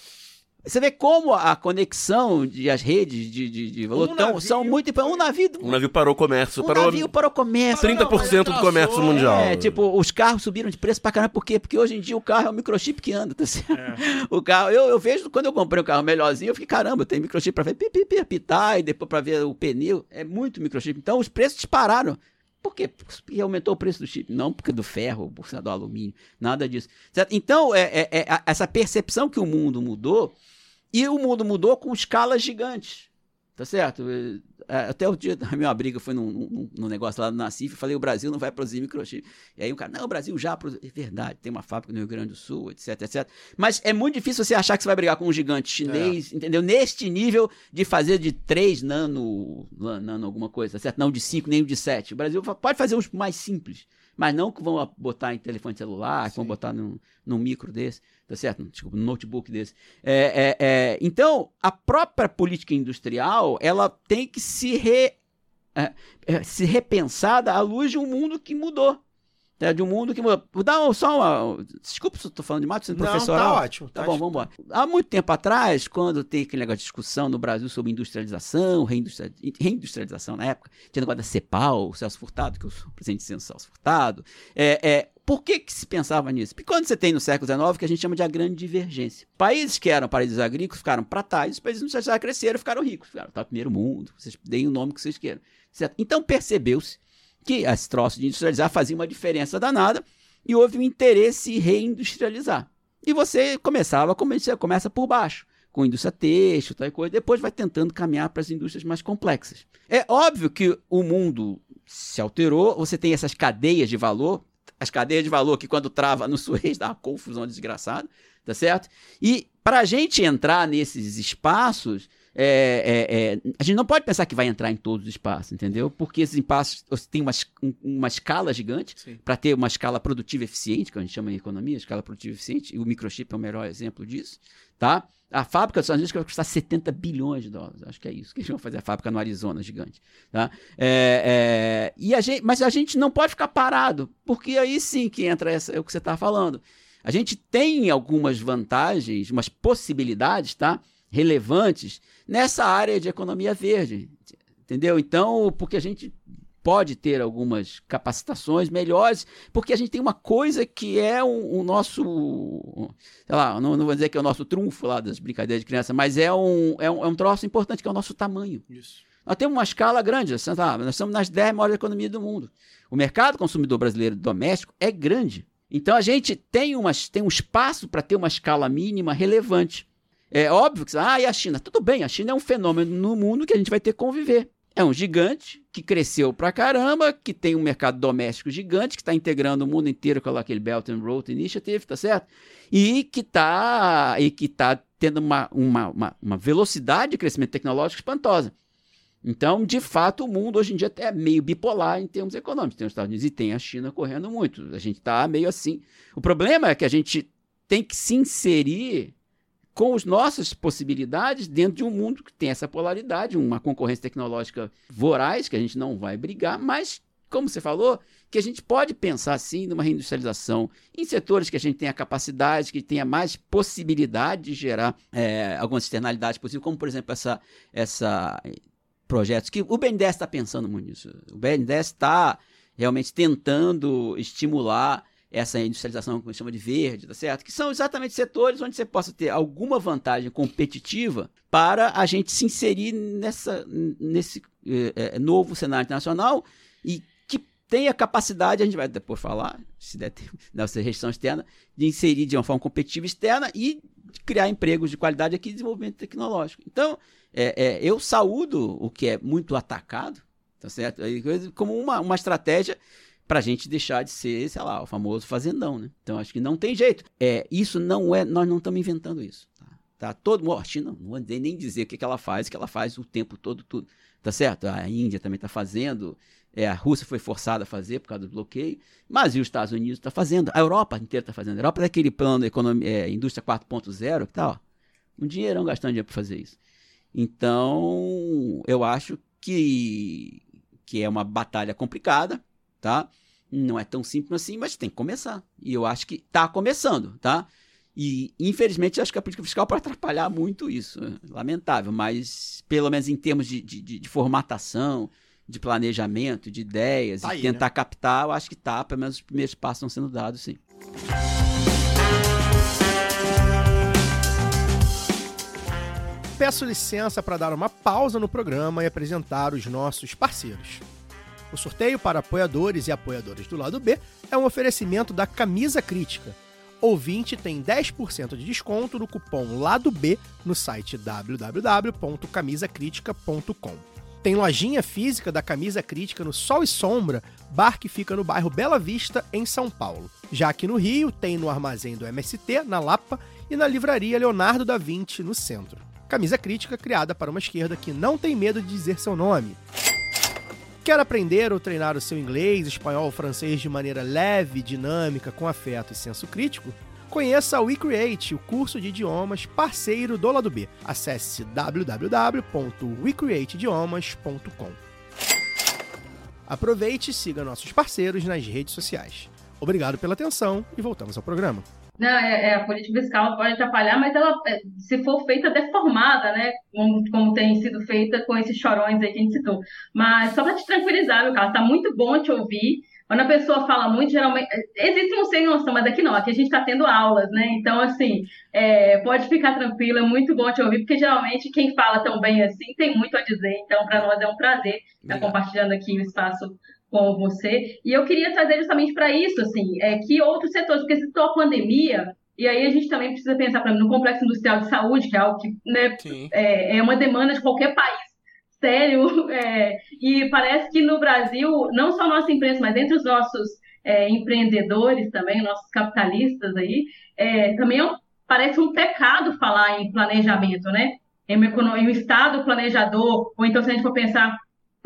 Você vê como a conexão de as redes de, de, de valor Um tão- navio são muito importantes. Um navio, Um navio parou o comércio. um parou navio para o comércio. 30% do comércio mundial. É, tipo, os carros subiram de preço pra caramba. Por quê? Porque hoje em dia o carro é o microchip que anda, tá certo? É. O carro, eu, eu vejo, quando eu comprei um carro melhorzinho, eu fiquei, caramba, tem microchip pra ver pi, pi, pi, apitar e depois pra ver o pneu. É muito microchip. Então os preços dispararam. Por quê? Porque aumentou o preço do chip. Não porque do ferro, por causa do alumínio, nada disso. Certo? Então, é, é- é essa percepção que o mundo mudou, e o mundo mudou com escalas gigantes. Tá certo? É, Até o dia da minha briga foi num, num- num negócio lá no Nacif, eu falei, o Brasil não vai produzir microchip. E aí o cara, não, o Brasil já produz. É verdade, tem uma fábrica no Rio Grande do Sul, etc, etc. Mas é muito difícil você achar que você vai brigar com um gigante chinês, entendeu? Neste nível de fazer de 3 nano, nano alguma coisa, tá certo? Não de 5, nem de 7. O Brasil pode fazer os mais simples, mas não que vão botar em telefone celular, que vão botar num, num micro desse, tá certo? Desculpa, num notebook desse. É, é, é, então, a própria política industrial, ela tem que se, re, é, é, se repensar à luz de um mundo que mudou. Né? De um mundo que. Vou dar só uma. Desculpa se eu tô falando demais, sendo Não, professoral. tá ótimo. Tá bom, vamos embora. Há muito tempo atrás, quando tem aquele negócio de discussão no Brasil sobre industrialização, reindustria- reindustrialização na época, tinha negócio da CEPAL, o Celso Furtado, que eu sou presidente de Ciência Celso Furtado. É, é, por que, que se pensava nisso? Porque quando você tem no século XIX o que a gente chama de a grande divergência. Países que eram países agrícolas ficaram para trás, os países industrializados cresceram ficaram ricos, ficaram tá, primeiro mundo, vocês deem o nome que vocês queiram. Certo? Então percebeu-se que esse troço de industrializar fazia uma diferença danada e houve um interesse em reindustrializar. E você começava, você começa por baixo, com indústria têxtil, tal coisa, depois vai tentando caminhar para as indústrias mais complexas. É óbvio que o mundo se alterou, você tem essas cadeias de valor, as cadeias de valor que quando trava no Suez dá uma confusão desgraçada, tá certo? E para a gente entrar nesses espaços, é, é, é, a gente não pode pensar que vai entrar em todos os espaços, entendeu? Porque esses espaços têm uma, um- uma escala gigante para ter uma escala produtiva eficiente, que a gente chama em economia, escala produtiva eficiente, e o microchip é o melhor exemplo disso, tá? A fábrica dos Estados Unidos vai custar 70 bilhões de dólares, acho que é isso que eles vão fazer a fábrica no Arizona gigante, tá? É, é, e a gente, mas a gente não pode ficar parado, porque aí sim que entra essa, é o que você está falando. A gente tem algumas vantagens, umas possibilidades, tá? Relevantes nessa área de economia verde, entendeu? Então, porque a gente pode ter algumas capacitações melhores, porque a gente tem uma coisa que é o, o nosso, sei lá, não, não vou dizer que é o nosso trunfo lá das brincadeiras de criança, mas é um, é um, é um troço importante, que é o nosso tamanho. Isso. Nós temos uma escala grande, nós estamos nas 10 maiores economias do mundo. O mercado consumidor brasileiro doméstico é grande. Então a gente tem, umas, tem um espaço para ter uma escala mínima relevante. É óbvio que, ah, e a China? Tudo bem, a China é um fenômeno no mundo que a gente vai ter que conviver. É um gigante que cresceu pra caramba, que tem um mercado doméstico gigante, que está integrando o mundo inteiro com aquele Belt and Road Initiative, tá certo? E que está e que tá tendo uma, uma, uma, uma velocidade de crescimento tecnológico espantosa. Então, de fato, o mundo hoje em dia é meio bipolar em termos econômicos. Tem os Estados Unidos e tem a China correndo muito. A gente está meio assim. O problema é que a gente tem que se inserir com as nossas possibilidades dentro de um mundo que tem essa polaridade, uma concorrência tecnológica voraz, que a gente não vai brigar, mas, como você falou, que a gente pode pensar, sim, numa reindustrialização em setores que a gente tenha capacidade, que tenha mais possibilidade de gerar é, algumas externalidades possíveis, como, por exemplo, essa, essa projetos que o BNDES está pensando muito nisso. O BNDES está realmente tentando estimular essa industrialização que a gente chama de verde, tá certo? Que são exatamente setores onde você possa ter alguma vantagem competitiva para a gente se inserir nessa, nesse eh, novo cenário internacional e que tenha capacidade, a gente vai depois falar, se der tempo, nessa restrição externa, de inserir de uma forma competitiva externa e criar empregos de qualidade aqui e desenvolvimento tecnológico. Então, é, é, eu saúdo o que é muito atacado, tá certo? Coisa- Como uma, uma estratégia para a gente deixar de ser, sei lá, o famoso fazendão, né? Então acho que não tem jeito. É, isso não é, nós não estamos inventando isso. Tá? Tá? Todo mundo, a China, não vou nem dizer o que, que ela faz, que ela faz o tempo todo, tudo, tá certo? A Índia também está fazendo, é, a Rússia foi forçada a fazer por causa do bloqueio, mas e os Estados Unidos está fazendo, a Europa inteira está fazendo. A Europa é daquele plano economia, é, indústria 4.0 que tá, ó, um dinheirão gastando dinheiro para fazer isso. Então, eu acho que, que é uma batalha complicada, tá? Não é tão simples assim, mas tem que começar. E eu acho que tá começando, tá? E, infelizmente, acho que a política fiscal pode atrapalhar muito isso. é Lamentável, mas pelo menos em termos de, de, de- formatação, de planejamento, de ideias, Tá e aí, tentar captar, eu acho que tá, pelo menos os primeiros passos estão sendo dados, sim. Peço licença para dar uma pausa no programa e apresentar os nossos parceiros. O sorteio para apoiadores e apoiadoras do lado B é um oferecimento da Camisa Crítica. Ouvinte tem 10% de desconto no cupom Lado B no site www.camisacritica.com. Tem lojinha física da Camisa Crítica no Sol e Sombra, bar que fica no bairro Bela Vista, em São Paulo. Já aqui no Rio, tem no armazém do MST, na Lapa, e na livraria Leonardo da Vinci, no centro. Camisa Crítica criada para uma esquerda que não tem medo de dizer seu nome. Quer aprender ou treinar o seu inglês, espanhol ou francês de maneira leve, dinâmica, com afeto e senso crítico? Conheça a WeCreate, o curso de idiomas parceiro do lado B. Acesse www.wecreateidiomas.com. Aproveite e siga nossos parceiros nas redes sociais. Obrigado pela atenção e voltamos ao programa. Não, é, é, a política fiscal pode atrapalhar, mas ela, é, se for feita deformada, né? Como, como tem sido feita com esses chorões aí que a gente citou. Mas só para te tranquilizar, meu Carlos, tá muito bom te ouvir. Quando a pessoa fala muito, geralmente. Existe um sem noção, mas aqui não, aqui a gente está tendo aulas, né? Então, assim, é, pode ficar tranquilo, é muito bom te ouvir, porque geralmente quem fala tão bem assim tem muito a dizer. Então, para nós é um prazer estar Obrigado. compartilhando aqui o espaço com você. E eu queria trazer justamente para isso, assim, é, que outros setores, porque citou a pandemia, e aí a gente também precisa pensar, por exemplo, no complexo industrial de saúde, que é algo que né, é, é uma demanda de qualquer país. Sério, é, e parece que no Brasil, não só nossa imprensa, mas entre os nossos é, empreendedores também, nossos capitalistas aí, é, também é um- parece um pecado falar em planejamento, né? Em um, em um Estado planejador, ou então se a gente for pensar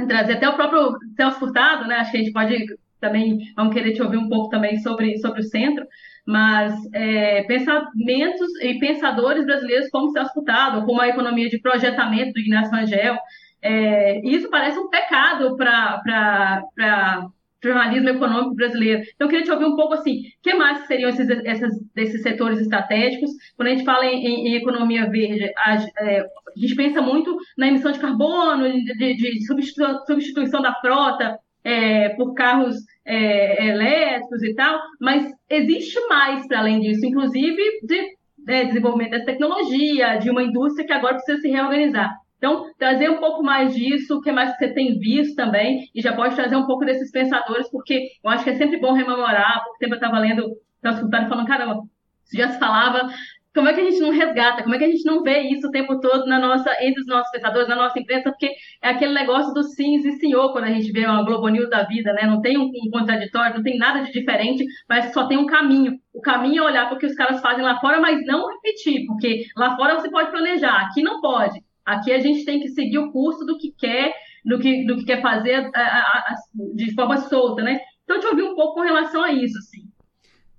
trazer até o próprio Celso Furtado, né? Acho que a gente pode também, vamos querer te ouvir um pouco também sobre, sobre o centro, mas é, pensamentos e pensadores brasileiros como Celso Furtado, como a economia de projetamento do Ignacio Rangel, é, isso parece um pecado para jornalismo econômico brasileiro. Então, eu queria te ouvir um pouco assim, o que mais seriam esses, essas, desses setores estratégicos? Quando a gente fala em, em- economia verde, a, é, a gente pensa muito na emissão de carbono, de, de- de substitu- substituição da frota é, por carros é, elétricos e tal, mas existe mais para além disso, inclusive de né, desenvolvimento dessa tecnologia, de uma indústria que agora precisa se reorganizar. Então, trazer um pouco mais disso, o que mais você tem visto também, e já pode trazer um pouco desses pensadores, porque eu acho que é sempre bom rememorar. Pouco tempo eu estava lendo, estava escutando falando, caramba, isso já se falava. Como é que a gente não resgata? Como é que a gente não vê isso o tempo todo na nossa, entre os nossos pensadores, na nossa imprensa? Porque é aquele negócio do sims e senhor quando a gente vê uma Globo News da vida, né? Não tem um, um contraditório, não tem nada de diferente, mas só tem um caminho. O caminho é olhar para o que os caras fazem lá fora, mas não repetir, porque lá fora você pode planejar, aqui não pode. Aqui a gente tem que seguir o curso do que quer, do que, do que quer fazer a- a- a- de forma solta, né? Então, te ouvir um pouco com relação a isso, assim.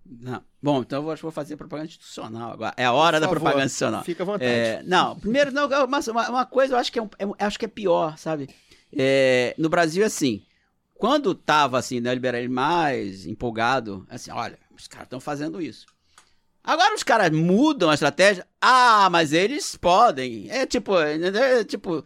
Não. Bom, então eu vou, acho que vou fazer propaganda institucional agora. É a hora Por da favor, propaganda institucional. Fica à vontade. É, não, primeiro, não, uma, uma- uma coisa eu acho que é, um- é acho que é pior, sabe? É, no Brasil, assim, quando tava assim, né, liberalismo mais empolgado, assim, olha, os caras estão fazendo isso. Agora os caras mudam a estratégia. Ah, mas eles podem. É tipo, é, tipo,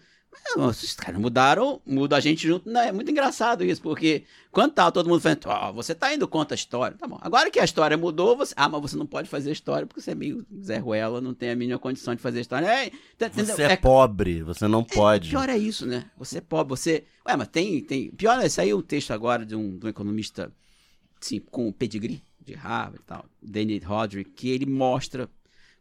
os caras mudaram, muda a gente junto. Não, é muito engraçado isso, porque quando tá todo mundo falando, ó, você tá indo contra a história. Tá bom. Agora que a história mudou, você. Ah, mas você não pode fazer história porque você é meio Zé Ruela, não tem a mínima condição de fazer história. É, tá-? Você é, pobre, você não pode. Pior é isso, né? Você é pobre, você. Ué, mas tem. tem... Pior é saiu um texto agora de um, de um economista assim, com pedigree de Harvard e tal, Danny Roderick, que ele mostra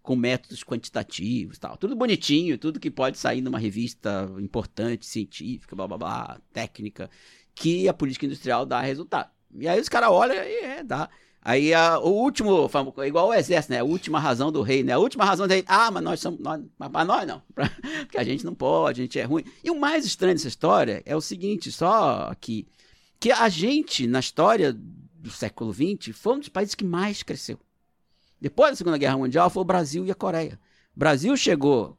com métodos quantitativos tal. Tudo bonitinho, tudo que pode sair numa revista importante, científica, blá blá blá, técnica, que a política industrial dá resultado. E aí os caras olham e é, dá. Aí a, o último, igual o exército, né? A última razão do rei, né? A última razão do rei. Ah, mas nós somos. Nós, mas pra nós não. Pra- porque a gente não pode, a gente é ruim. E o mais estranho dessa história é o seguinte, só que, que a gente, na história do século XX, foi um dos países que mais cresceu. Depois da Segunda Guerra Mundial, foi o Brasil e a Coreia. O Brasil chegou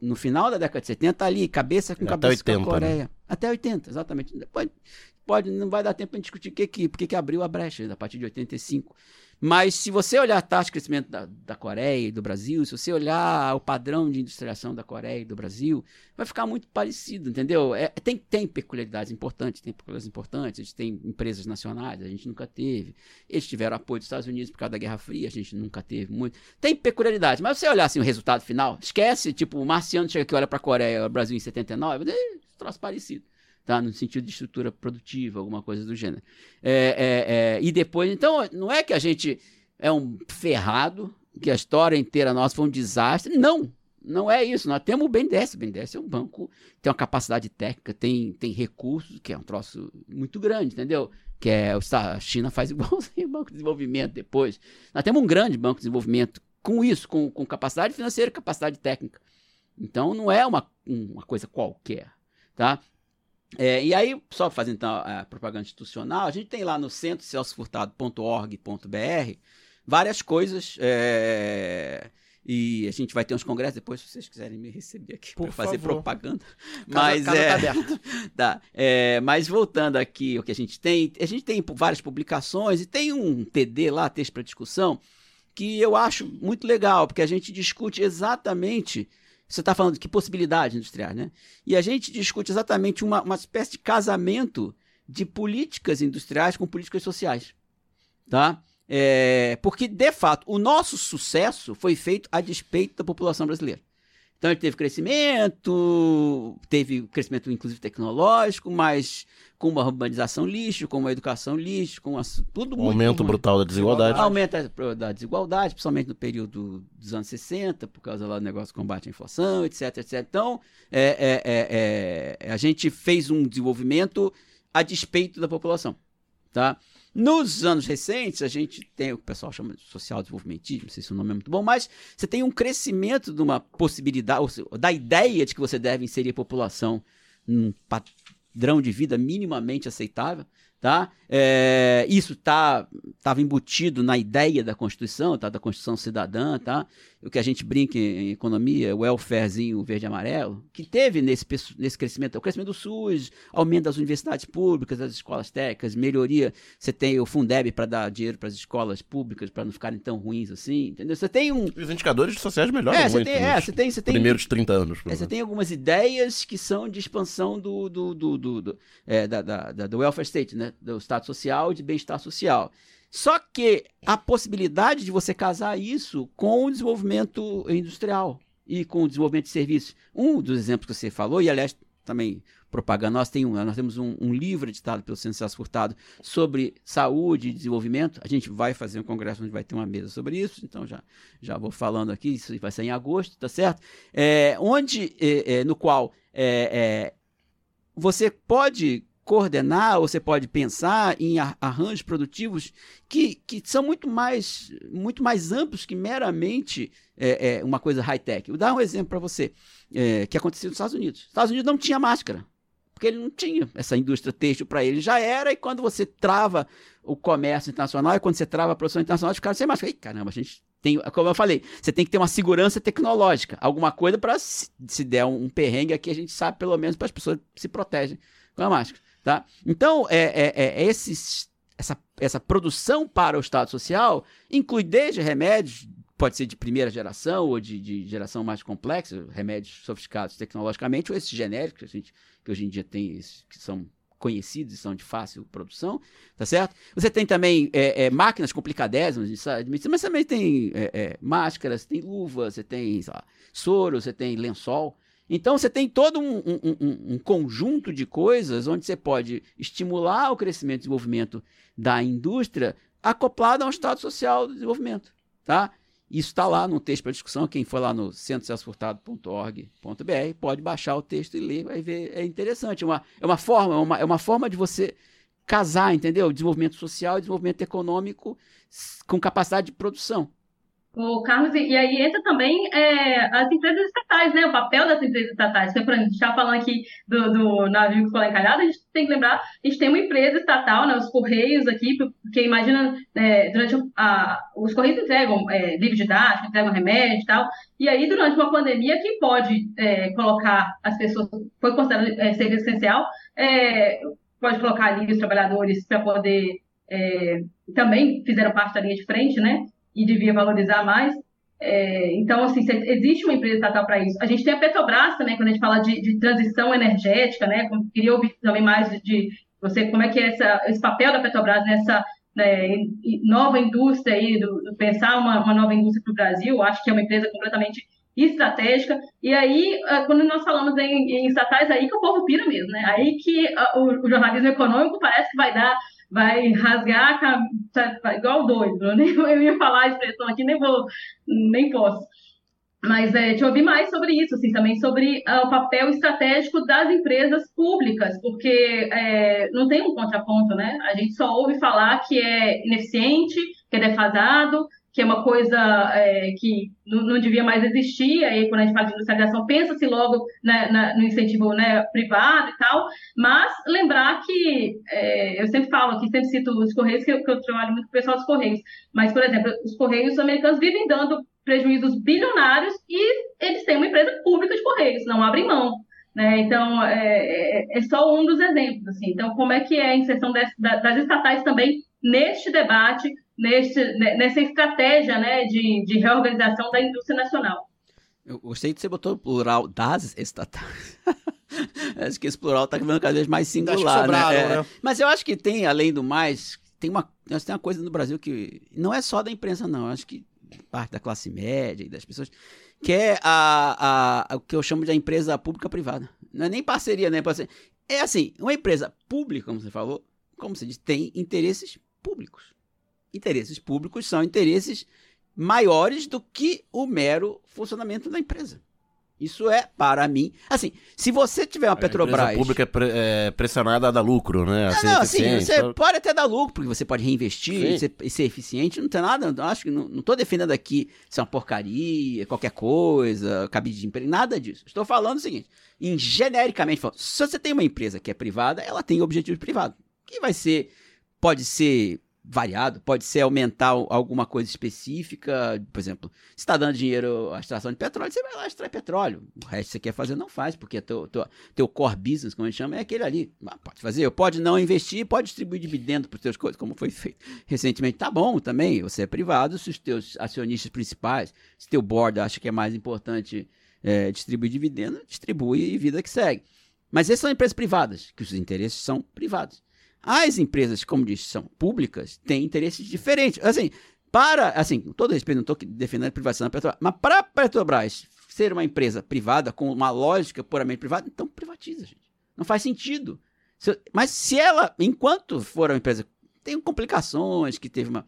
no final da década de 70 ali, cabeça com Até cabeça com 80, a Coreia. Até 80, exatamente. Depois, pode, não vai dar tempo para discutir o que, que, porque que abriu a brecha a partir de 85. Mas se você olhar a taxa de crescimento da, da Coreia e do Brasil, se você olhar o padrão de industrialização da Coreia e do Brasil, vai ficar muito parecido, entendeu? É, tem, tem peculiaridades importantes, tem peculiaridades importantes, eles têm empresas nacionais, a gente nunca teve. Eles tiveram apoio dos Estados Unidos por causa da Guerra Fria, a gente nunca teve muito. Tem peculiaridades, mas se você olhar assim, o resultado final, esquece, tipo, o marciano chega aqui, olha para a Coreia o Brasil em 79, é troço parecido tá? No sentido de estrutura produtiva, alguma coisa do gênero. É, é, é, e depois, então, não é que a gente é um ferrado, que a história inteira nossa foi um desastre. Não, não é isso. Nós temos o BNDES. O BNDES é um banco tem uma capacidade técnica, tem, tem recursos, que é um troço muito grande, entendeu? Que é a China faz igualzinho o Banco de Desenvolvimento depois. Nós temos um grande Banco de Desenvolvimento com isso, com, com capacidade financeira capacidade técnica. Então não é uma, uma coisa qualquer, tá? É, e aí, só fazendo então a propaganda institucional, a gente tem lá no centro celsofurtado.org.br várias coisas. É, e a gente vai ter uns congressos depois, se vocês quiserem me receber aqui para fazer propaganda. Mas casa, casa é, tá tá, é, mas voltando aqui o que a gente tem, a gente tem várias publicações e tem um TD lá, texto para discussão, que eu acho muito legal, porque a gente discute exatamente você está falando de que possibilidades industriais, né? E a gente discute exatamente uma, uma espécie de casamento de políticas industriais com políticas sociais, tá? É, porque, de fato, o nosso sucesso foi feito a despeito da população brasileira. Então ele teve crescimento, teve crescimento inclusive tecnológico, mas com uma urbanização lixo, com uma educação lixo, com uma, tudo muito... Aumento brutal da desigualdade. Aumento da desigualdade, principalmente no período dos anos 60, por causa lá do negócio de combate à inflação, etc, etc. Então, é, é, é, é, a gente fez um desenvolvimento a despeito da população, tá? Nos anos recentes, a gente tem o que o pessoal chama de social desenvolvimentismo, não sei se o nome é muito bom, mas você tem um crescimento de uma possibilidade, da ideia de que você deve inserir a população num padrão de vida minimamente aceitável, tá? É, isso tá estava embutido na ideia da Constituição, tá? Da Constituição cidadã, tá? O que a gente brinca em economia, o welfarezinho verde e amarelo, que teve nesse, nesse crescimento, o crescimento do SUS, aumento das universidades públicas, das escolas técnicas, melhoria, você tem o Fundeb para dar dinheiro para as escolas públicas para não ficarem tão ruins assim, entendeu? Você tem um os indicadores sociais melhoram é, muito. Tem, é, você tem, você tem primeiros 30 anos. É, você tem algumas ideias que são de expansão do, do, do, do, do é, da, da, da, do welfare state, né? Do Estado social de bem-estar social. Só que a possibilidade de você casar isso com o desenvolvimento industrial e com o desenvolvimento de serviços. Um dos exemplos que você falou, e aliás, também propaganda, nós, tem um, nós temos um, um livro editado pelo Centro Celso Furtado sobre saúde e desenvolvimento. A gente vai fazer um congresso onde vai ter uma mesa sobre isso, então já, já vou falando aqui, isso vai ser em agosto, tá certo? É, onde, é, é, no qual é, é você pode coordenar, ou você pode pensar em arranjos produtivos que, que são muito mais, muito mais amplos que meramente é, é, uma coisa high-tech. Vou dar um exemplo para você, é, que aconteceu nos Estados Unidos. Os Estados Unidos não tinha máscara, porque ele não tinha essa indústria têxtil para ele. Já era, e quando você trava o comércio internacional, e quando você trava a produção internacional, eles ficaram sem máscara. Ei, caramba, a gente tem, como eu falei, você tem que ter uma segurança tecnológica, alguma coisa para se, se der um, um perrengue aqui, a gente sabe pelo menos para as pessoas se protegem com a máscara. Tá? Então, é, é, é esses, essa, essa produção para o Estado Social inclui desde remédios, pode ser de primeira geração ou de, de geração mais complexa, remédios sofisticados tecnologicamente, ou esses genéricos que, a gente, que hoje em dia tem, que são conhecidos e são de fácil produção, tá certo? Você tem também é, é, máquinas complicadésimas, mas também tem é, é, máscaras, tem luvas, você tem lá, soro, você tem lençol, então você tem todo um, um, um, um, conjunto de coisas onde você pode estimular o crescimento e desenvolvimento da indústria acoplado a um estado social do desenvolvimento. Tá? Isso está lá no texto para discussão. Quem for lá no centrocelsorfurtado.org.br pode baixar o texto e ler, vai ver. É interessante. É uma, é uma forma, é uma, é uma forma de você casar, entendeu? Desenvolvimento social e desenvolvimento econômico com capacidade de produção. O Carlos, e aí entra também é, as empresas estatais, né? O papel das empresas estatais. Por exemplo, a gente está falando aqui do, do navio que foi encalhado, a gente tem que lembrar, a gente tem uma empresa estatal, né? Os Correios aqui, porque imagina, é, durante a, os Correios entregam é, livro didático, entregam remédio e tal, e aí durante uma pandemia, quem pode é, colocar as pessoas, foi considerado é, serviço essencial, é, pode colocar ali os trabalhadores para poder, também fizeram parte da linha de frente, né? E devia valorizar mais. É, então, assim, existe uma empresa estatal para isso. A gente tem a Petrobras também, quando a gente fala de, de transição energética, né? Queria ouvir também mais de, de você, como é que é essa, esse papel da Petrobras nessa né, nova indústria aí, do, do pensar uma, uma nova indústria para o Brasil. Acho que é uma empresa completamente estratégica. E aí, ah, quando nós falamos em, em estatais, aí que o povo pira mesmo, né? Aí que ah, o, o jornalismo econômico parece que vai dar vai rasgar a cam- tá- tá igual doido. Eu, nem, eu ia falar a expressão aqui, nem vou, nem posso. Mas é, te ouvir mais sobre isso, assim, também sobre ah, o papel estratégico das empresas públicas, porque é, não tem um contraponto, né? A gente só ouve falar que é ineficiente, que é defasado, que é uma coisa é, que não, devia mais existir. Aí, quando a gente fala de industrialização, pensa-se logo né, na- no incentivo né, privado e tal. Mas lembrar que, é, eu sempre falo aqui, sempre cito os Correios, que eu, que eu trabalho muito com o pessoal dos Correios. Mas, por exemplo, os Correios americanos vivem dando prejuízos bilionários e eles têm uma empresa pública de Correios, não abrem mão. Né? Então, é, é- é só um dos exemplos. Assim. Então, como é que é a inserção des- da- das estatais também neste debate, neste, ne- nessa estratégia né, de, de reorganização da indústria nacional? Eu gostei que você botou o plural das estatais. acho que esse plural tá ficando cada vez mais singular, sobraram, né? É, né? Mas eu acho que tem, além do mais, tem uma, nós tem uma coisa no Brasil que não é só da imprensa, não. Eu acho que parte da classe média e das pessoas, que é a, a, o que eu chamo de a empresa pública-privada. Não é nem parceria, né? É assim, uma empresa pública, como você falou, como você diz, tem interesses públicos. Interesses públicos são interesses maiores do que o mero funcionamento da empresa. Isso é, para mim. Assim, se você tiver uma A empresa Petrobras. pública é, pre- é pressionada a dar lucro, né? A Não, não, assim, você pode até dar lucro, porque você pode reinvestir e ser, e ser eficiente, não tem nada, eu acho que não, não tô defendendo aqui se é uma porcaria, qualquer coisa, cabide de emprego, nada disso. Estou falando o seguinte, em genericamente falando, se você tem uma empresa que é privada, ela tem objetivo privado, que vai ser, pode ser variado, pode ser aumentar alguma coisa específica, por exemplo, se está dando dinheiro à extração de petróleo, você vai lá e extrai petróleo, o resto que você quer fazer não faz, porque teu, teu, teu core business, como a gente chama, é aquele ali. Mas Pode fazer, pode não investir, pode distribuir dividendo para os teus coisas, como foi feito recentemente. Tá bom também, você é privado, se os teus acionistas principais, se teu board acha que é mais importante é, distribuir dividendo, distribui e vida que segue. Mas essas são empresas privadas, que os interesses são privados. As empresas, como disse, são públicas, têm interesses diferentes. Assim, para, assim, com todo respeito, não estou defendendo a privatização da Petrobras, mas para a Petrobras ser uma empresa privada, com uma lógica puramente privada, então privatiza, gente. Não faz sentido. Se- mas se ela, enquanto for uma empresa, tem complicações, que teve uma,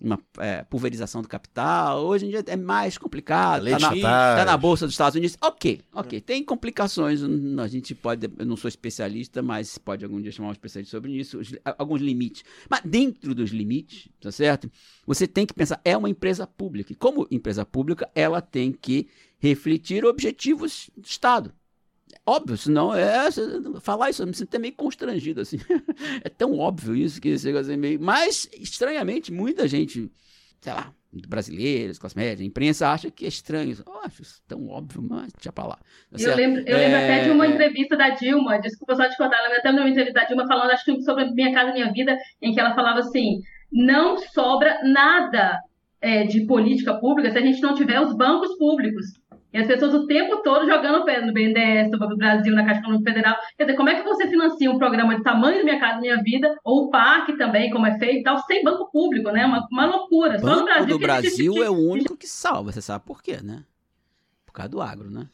uma é, pulverização do capital, hoje em dia é mais complicado. Tá de na, tá na Bolsa dos Estados Unidos. Ok, ok. Tem complicações. A gente pode. Eu não sou especialista, mas pode algum dia chamar um especialista sobre isso. os- alguns limites. Mas dentro dos limites, tá certo? Você tem que pensar, é uma empresa pública. E como empresa pública, ela tem que refletir objetivos do Estado. Óbvio, senão é. Falar isso, eu me sinto até meio constrangido, assim. é tão óbvio isso que chega a ser meio. Mas, estranhamente, muita gente, sei lá, brasileiros, classe média, imprensa, acha que é estranho. Eu acho tão óbvio, mas deixa pra lá. Tá Eu lembro, eu lembro É, até de uma é. entrevista da Dilma, desculpa só te contar, eu lembro até de uma entrevista da Dilma falando, acho que sobre Minha Casa Minha Vida, em que ela falava assim, não sobra nada é, de política pública se a gente não tiver os bancos públicos. E as pessoas o tempo todo jogando no BNDES, no Banco do Brasil, na Caixa Econômica Federal. Quer dizer, como é que você financia um programa de tamanho do Minha Casa Minha Vida, ou o PAC também, como é feito e tal, sem banco público, né? Uma, uma loucura. Só no Banco Brasil do que existe Brasil é o único que salva, você sabe por quê, né? Por causa do agro, né?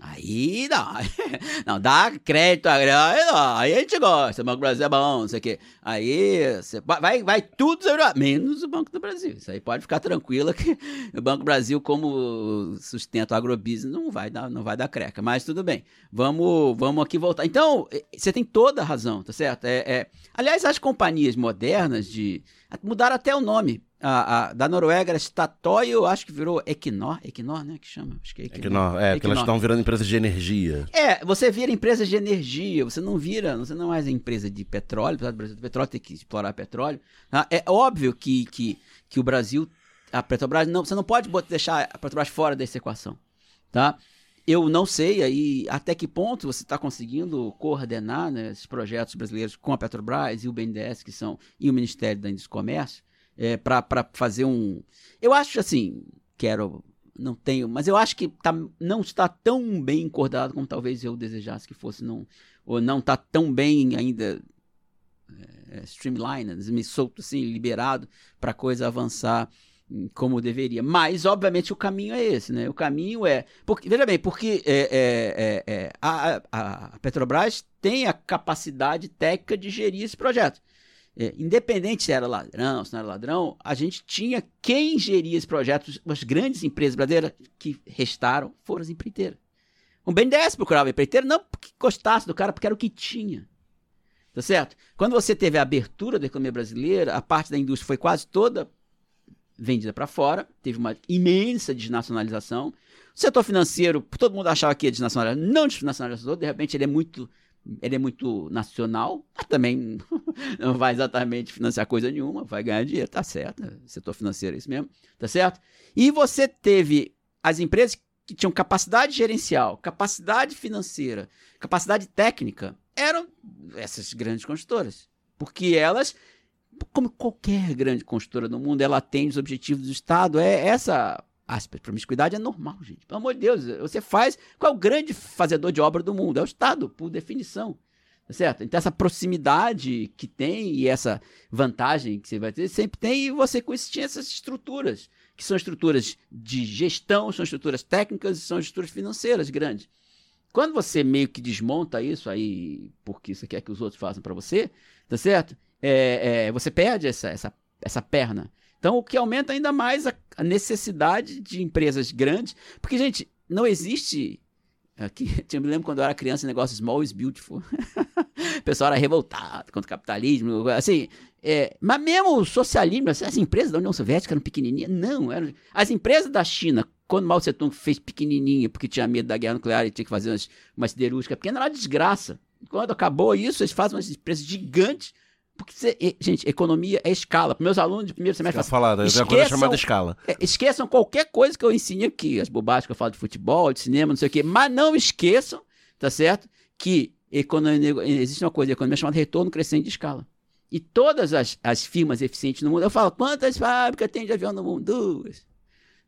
Aí não, não, dá crédito aí, aí a gente gosta, o Banco do Brasil é bom, não sei o quê. Aí você vai- vai, tudo, menos o Banco do Brasil. Isso aí pode ficar tranquila que o Banco do Brasil, como sustenta o agrobusiness, não vai dar, não vai dar creca. Mas tudo bem, vamos, vamos aqui voltar. Então, você tem toda a razão, tá certo? É, é- aliás, as companhias modernas de mudaram até o nome a, a- da Noruega era Statoil, eu acho que virou Equinor, Equinor, né, que chama? Acho que é Equinor. não, é, porque elas Equinor. estão virando empresas de energia. É, você vira empresas de energia, você não vira, você não é mais empresa de petróleo, apesar do Brasil do petróleo ter que explorar petróleo. tá? É óbvio que, que, que o Brasil, a Petrobras, não, você não pode botar- deixar a Petrobras fora dessa equação, tá? Eu não sei aí até que ponto você está conseguindo coordenar né, esses projetos brasileiros com a Petrobras e o BNDES, que são, e o Ministério da Indústria e Comércio, é, para fazer um. Eu acho assim, quero. Não tenho, mas eu acho que tá, não está tão bem coordenado como talvez eu desejasse que fosse, não, ou não está tão bem ainda é, streamlined, me solto assim, liberado para coisa avançar como deveria. Mas, obviamente, o caminho é esse, né? O caminho é. Porque, veja bem, porque é, é, é, é, a- a Petrobras tem a capacidade técnica de gerir esse projeto. É, independente se era ladrão, se não era ladrão, a gente tinha quem geria esse projeto. As grandes empresas brasileiras que restaram foram as empreiteiras. O BNDES procurava empreiteiro não porque gostasse do cara, porque era o que tinha. Tá certo? Quando você teve a abertura da economia brasileira, a parte da indústria foi quase toda vendida para fora, teve uma imensa desnacionalização. O setor financeiro, todo mundo achava que ia desnacionalizar, não desnacionalizou, de repente ele é muito ele é muito nacional, mas também não vai exatamente financiar coisa nenhuma, vai ganhar dinheiro, tá certo, setor financeiro é isso mesmo, tá certo? E você teve as empresas que tinham capacidade gerencial, capacidade financeira, capacidade técnica, eram essas grandes construtoras. Porque elas, como qualquer grande construtora do mundo, ela atende os objetivos do Estado. É essa aspecto. Promiscuidade é normal, gente. Pelo amor de Deus, você faz. Qual é o grande fazedor de obra do mundo? É o Estado, por definição. Tá certo? Então, essa proximidade que tem e essa vantagem que você vai ter, sempre tem, e você com isso tinha essas estruturas, que são estruturas de gestão, são estruturas técnicas e são estruturas financeiras grandes. Quando você meio que desmonta isso aí, porque você quer que os outros façam para você, tá certo? É, é, você perde essa, essa, essa perna. Então, o que aumenta ainda mais a, necessidade de empresas grandes, porque, gente, não existe. Aqui, eu me lembro quando eu era criança, o negócio small is beautiful. o pessoal era revoltado contra o capitalismo, assim. É, mas mesmo o socialismo, as empresas da União Soviética eram pequenininhas. Não, eram, as empresas da China, quando Mao Tse Tung fez pequenininha, porque tinha medo da guerra nuclear e tinha que fazer umas, uma siderúrgica pequena, era uma desgraça. Quando acabou isso, eles fazem umas empresas gigantes. Porque, você- gente, economia é escala. Para meus alunos de primeiro semestre, falo falar, uma coisa esqueçam- chamada escala. é, esqueçam qualquer coisa que eu ensine aqui, as bobagens que eu falo de futebol, de cinema, não sei o quê, mas não esqueçam, tá certo? Que economia, existe uma coisa, economia chamada retorno crescente de escala. E todas as, as firmas eficientes no mundo, eu falo, quantas fábricas tem de avião no mundo? Duas.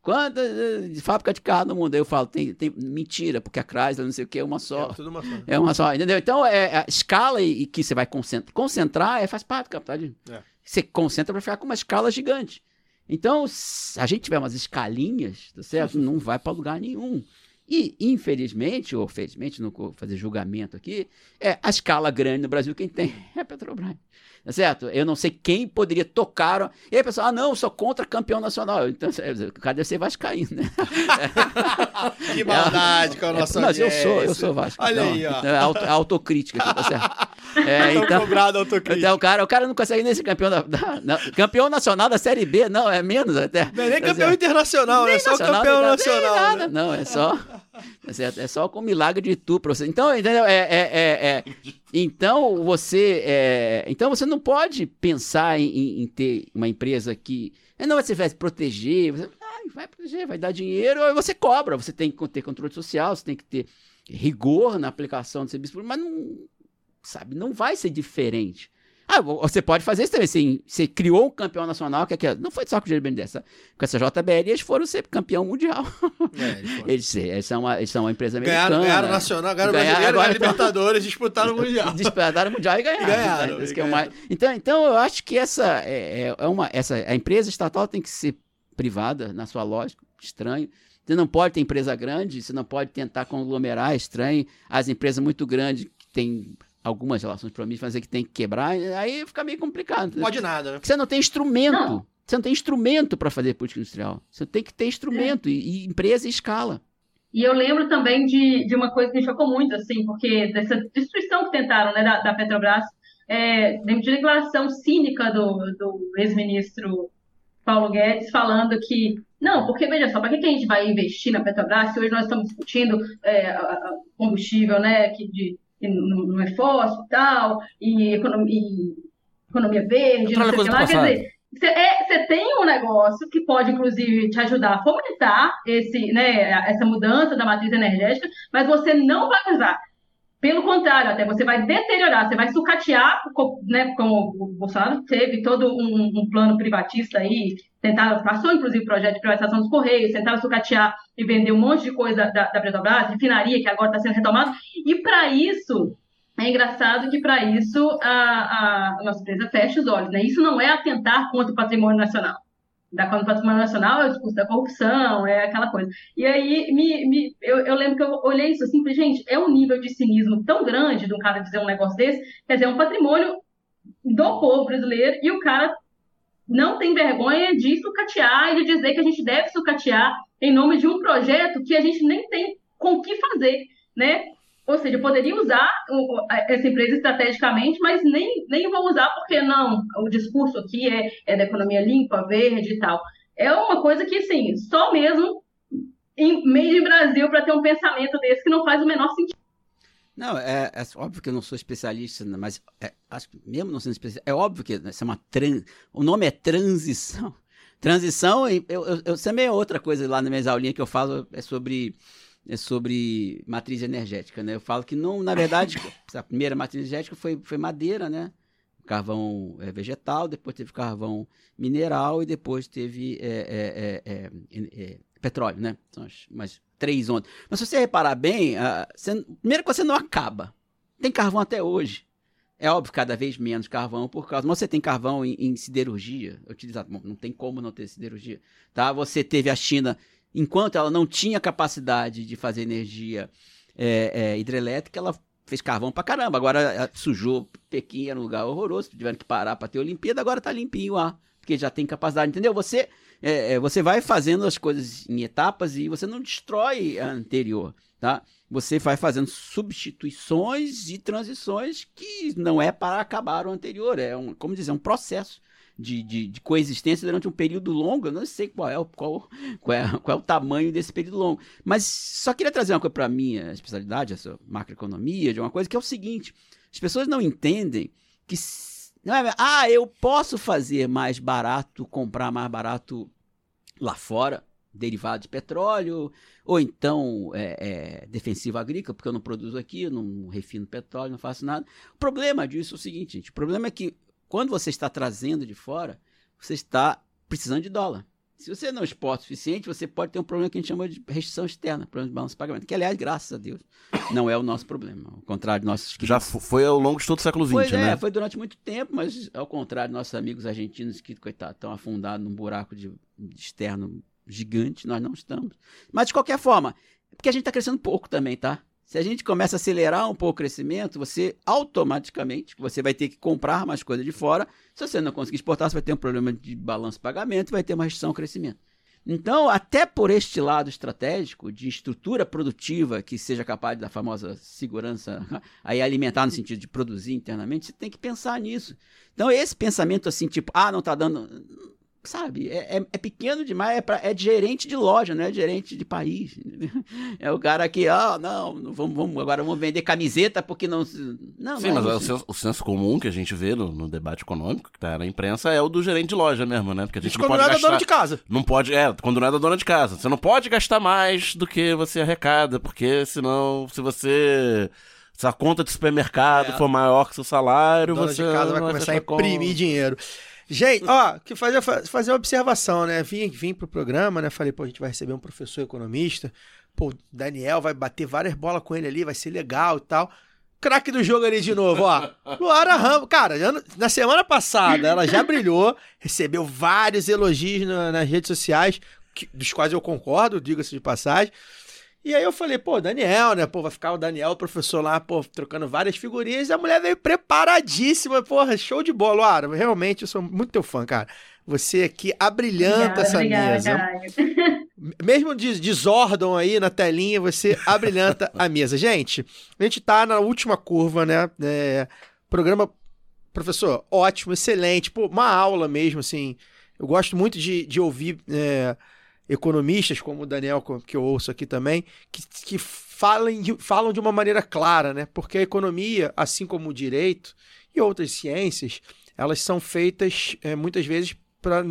Quantas eh, de fábrica de carro no mundo? Eu falo, tem, tem mentira, porque a Chrysler, não sei o que, é uma só. É, uma só. É uma só, entendeu? Então, é, a escala e, e que você vai concentrar, concentrar é, faz parte do capitalismo. É. Você concentra para ficar com uma escala gigante. Então, se a gente tiver umas escalinhas, tá certo? Não vai para lugar nenhum. E, infelizmente, ou felizmente, não vou fazer julgamento aqui, é a escala grande no Brasil, quem tem é a Petrobras. Tá certo? Eu não sei quem poderia tocar. E aí, pessoal, ah, não, sou contra campeão nacional. Então, deve ser vascaíno, né? Que maldade com a nossa Mas eu sou, eu sou Vasco. Olha Então, aí, ó. é auto- é autocrítica tá certo? É, Tão então, cobrado autocrítica. então o, cara, o cara não consegue nem ser campeão, da, da- da- campeão nacional da Série B, não, é menos até. Não é nem campeão internacional, é só Nacional, campeão nem nacional. nem nada. né? Não, é só. tá certo? É só com milagre de tu você. Então, entendeu? É, é, é, é- então você. é, então você não pode pensar em, em- ter uma empresa que. é, Não, você vai proteger. Você, ai, vai proteger, vai dar dinheiro, aí você cobra. Você tem que ter controle social, você tem que ter rigor na aplicação do serviço público, mas não. Sabe, não vai ser diferente. Ah, você pode fazer isso também. Você, você criou um campeão nacional, que é que não foi só com o BNDES, tá? com essa JBL, eles foram ser campeão mundial. É, eles foram. Eles, eles, são, uma, eles são uma empresa americana. Ganharam, ganharam nacional, ganharam Ganharam, brasileiro, agora ganharam Libertadores, disputaram o Mundial. Disputaram o Mundial e ganharam. Ganharam, né? E é o mais- então, então, eu acho que essa é, é- é uma. Essa, a empresa estatal tem que ser privada, na sua lógica, estranho. Você não pode ter empresa grande, você não pode tentar conglomerar, é estranho. As empresas muito grandes que têm algumas relações promíscuras, mas é que tem que quebrar, aí fica meio complicado. Não pode nada, né? Porque você não tem instrumento. Não. Você não tem instrumento para fazer política industrial. Você tem que ter instrumento e, e empresa e escala. E eu lembro também de, de uma coisa que me chocou muito, assim, porque dessa destruição que tentaram, né, da, da Petrobras, é, lembro de declaração cínica do, do ex-ministro Paulo Guedes falando que não, porque veja só, para que, que a gente vai investir na Petrobras se hoje nós estamos discutindo é, combustível, né, que, de, não não é e tal, e economia, e economia verde, não sei lá. Quer dizer, você é, tem um negócio que pode, inclusive, te ajudar a fomentar esse, né, essa mudança da matriz energética, mas você não vai usar. Pelo contrário, até você vai deteriorar, você vai sucatear, né, como o Bolsonaro teve todo um, um plano privatista aí, tentaram, passou inclusive o projeto de privatização dos Correios, tentaram sucatear e vender um monte de coisa da, da Petrobras, refinaria, que agora está sendo retomado, e para isso, é engraçado que para isso a, a nossa empresa fecha os olhos, né? Isso não é atentar contra o patrimônio nacional. Da contra o patrimônio nacional é o discurso da corrupção, é aquela coisa. E aí me, me- eu, eu lembro que eu olhei isso assim falei, gente, é um nível de cinismo tão grande de um cara dizer um negócio desse, quer dizer, é um patrimônio do povo brasileiro e o cara não tem vergonha de sucatear e de dizer que a gente deve sucatear em nome de um projeto que a gente nem tem com o que fazer, né? Ou seja, eu poderia usar essa empresa estrategicamente, mas nem, nem vou usar porque não, o discurso aqui é, é da economia limpa, verde e tal. É uma coisa que, assim, só mesmo em meio de Brasil para ter um pensamento desse que não faz o menor sentido. Não, é, é óbvio que eu não sou especialista, né, mas é, acho que mesmo não sendo especialista, é óbvio que isso é uma tran... o nome é transição. Transição, eu, eu, eu também é outra coisa lá nas minhas aulinhas que eu falo é sobre é sobre matriz energética, né? Eu falo que não, na verdade, a primeira matriz energética foi, foi madeira, né? Carvão é, vegetal, depois teve carvão mineral e depois teve é, é, petróleo, né? São as, três ondas. Mas se você reparar bem, ah, você- primeiro que você não acaba. Tem carvão até hoje. É óbvio, cada vez menos carvão por causa. Mas você tem carvão em, em siderurgia utilizado. Bom, não tem como não ter siderurgia. Tá? Você teve a China, enquanto ela não tinha capacidade de fazer energia é, é, hidrelétrica, ela fez carvão pra caramba. Agora eh, sujou Pequim, era um lugar horroroso, tiveram que parar pra ter Olimpíada, agora tá limpinho lá. Porque já tem capacidade, entendeu? Você, é, é, você vai fazendo as coisas em etapas e você não destrói a anterior, tá? Você vai fazendo substituições e transições que não é para acabar o anterior, é um, como dizer, um processo de, de, de coexistência durante um período longo. Eu não sei qual é, o- qual, qual, é, qual é o tamanho desse período longo. Mas só queria trazer uma coisa para a minha especialidade, essa macroeconomia, de uma coisa que é o seguinte: as pessoas não entendem que. Não é, ah, eu posso fazer mais barato, comprar mais barato lá fora, derivado de petróleo, ou então é, é, defensivo agrícola, porque eu não produzo aqui, não refino petróleo, não faço nada. O problema disso é o seguinte, gente: o problema é que quando você está trazendo de fora, você está precisando de dólar. Se você não exporta o suficiente, você pode ter um problema que a gente chama de restrição externa, problema de balanço de pagamento, que, aliás, graças a Deus, não é o nosso problema. Ao contrário de nossos Já fo- foi ao longo de todo o século XX, foi, é, né? foi durante muito tempo, mas ao contrário, nossos amigos argentinos que, coitado, estão afundados num buraco de, de externo gigante, nós não estamos. Mas de qualquer forma, é porque a gente está crescendo pouco também, tá? Se a gente começa a acelerar um pouco o crescimento, você automaticamente você vai ter que comprar mais coisa de fora. Se você não conseguir exportar, você vai ter um problema de balanço de pagamento, vai ter uma restrição ao crescimento. Então, até por este lado estratégico de estrutura produtiva que seja capaz da famosa segurança aí alimentar no sentido de produzir internamente, você tem que pensar nisso. Então, esse pensamento assim, tipo, ah, não tá dando. Sabe, é, é- é pequeno demais, é, pra- é de gerente de loja, não é gerente de país. É o cara que, ah, não, não vamos, vamos, agora vamos vender camiseta porque não. se- Não, Sim, não é mas o senso, o senso comum que a gente vê no, no debate econômico, que tá na imprensa, é o do gerente de loja mesmo, né? Porque a gente Isso não quando pode não é da gastar... dona de casa. Não pode, é, quando não é da dona de casa. Você não pode gastar mais do que você arrecada, porque senão, se você. Se a conta de supermercado É. for maior que seu salário, dona você. de casa vai começar a imprimir dinheiro. Gente, ó, que fazer, fazer uma observação, né? Vim, vim pro programa, né? Falei, pô, a gente vai receber um professor economista. Pô, Daniel vai bater várias bolas com ele ali, vai ser legal e tal. Craque do jogo ali de novo, ó. Luara Ramos. Cara, na semana passada ela já brilhou, recebeu vários elogios na- nas redes sociais, que- dos quais eu concordo, diga-se de passagem. E aí eu falei, pô, Daniel, né? Pô, vai ficar o Daniel, o professor lá, pô, trocando várias figurinhas. E a mulher veio preparadíssima, porra, show de bola. Luara, realmente eu sou muito teu fã, cara. Você aqui abrilhanta Obrigada, essa obrigada, mesa. Mesmo de desordem aí na telinha, você abrilhanta a mesa. Gente, a gente tá na última curva, né? É, programa, professor, ótimo, excelente. Pô, uma aula mesmo, assim. Eu gosto muito de, de ouvir é, economistas, como o Daniel, que eu ouço aqui também, que, que falem de- falam de uma maneira clara, né? Porque a economia, assim como o direito e outras ciências, elas são feitas é, muitas vezes para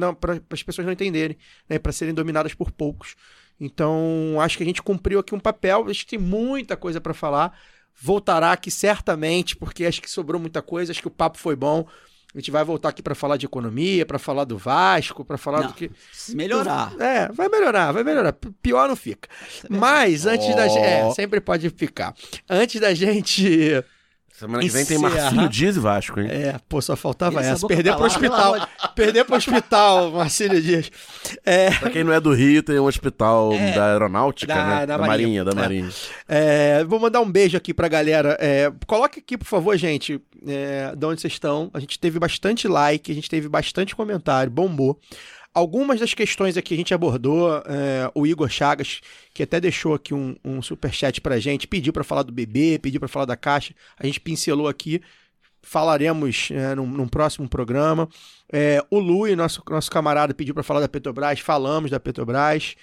as pessoas não entenderem, né? para serem dominadas por poucos. Então, acho que a gente cumpriu aqui um papel, a gente tem muita coisa para falar. Voltará aqui certamente, porque acho que sobrou muita coisa, acho que o papo foi bom. A gente vai voltar aqui para falar de economia, para falar do Vasco, para falar Não, do que. Se melhorar. É, vai melhorar, vai melhorar. Pior não fica. Mas antes da gente. É, sempre pode ficar. Antes da gente. Semana que vem tem. Marcílio Dias e Vasco, hein? É, pô, só faltava Vira essa Perder lá, pelo hospital. Perder pro hospital, Marcílio Dias. É. Pra quem não é do Rio, tem um hospital É, da aeronáutica, da- né? da Da, Marinha. Marinha, da É. Marinha. É, vou mandar um beijo aqui pra galera. É, coloque aqui, por favor, gente, é, de onde vocês estão. A gente teve bastante like, a gente teve bastante comentário, bombou. Algumas das questões aqui a gente abordou. é, o Igor Chagas, que até deixou aqui um, um superchat pra gente, pediu pra falar do bebê, pediu pra falar da caixa. A gente pincelou aqui. Falaremos é, num, num próximo programa. É, o Lui, nosso, nosso camarada, pediu pra falar da Petrobras. Falamos da Petrobras.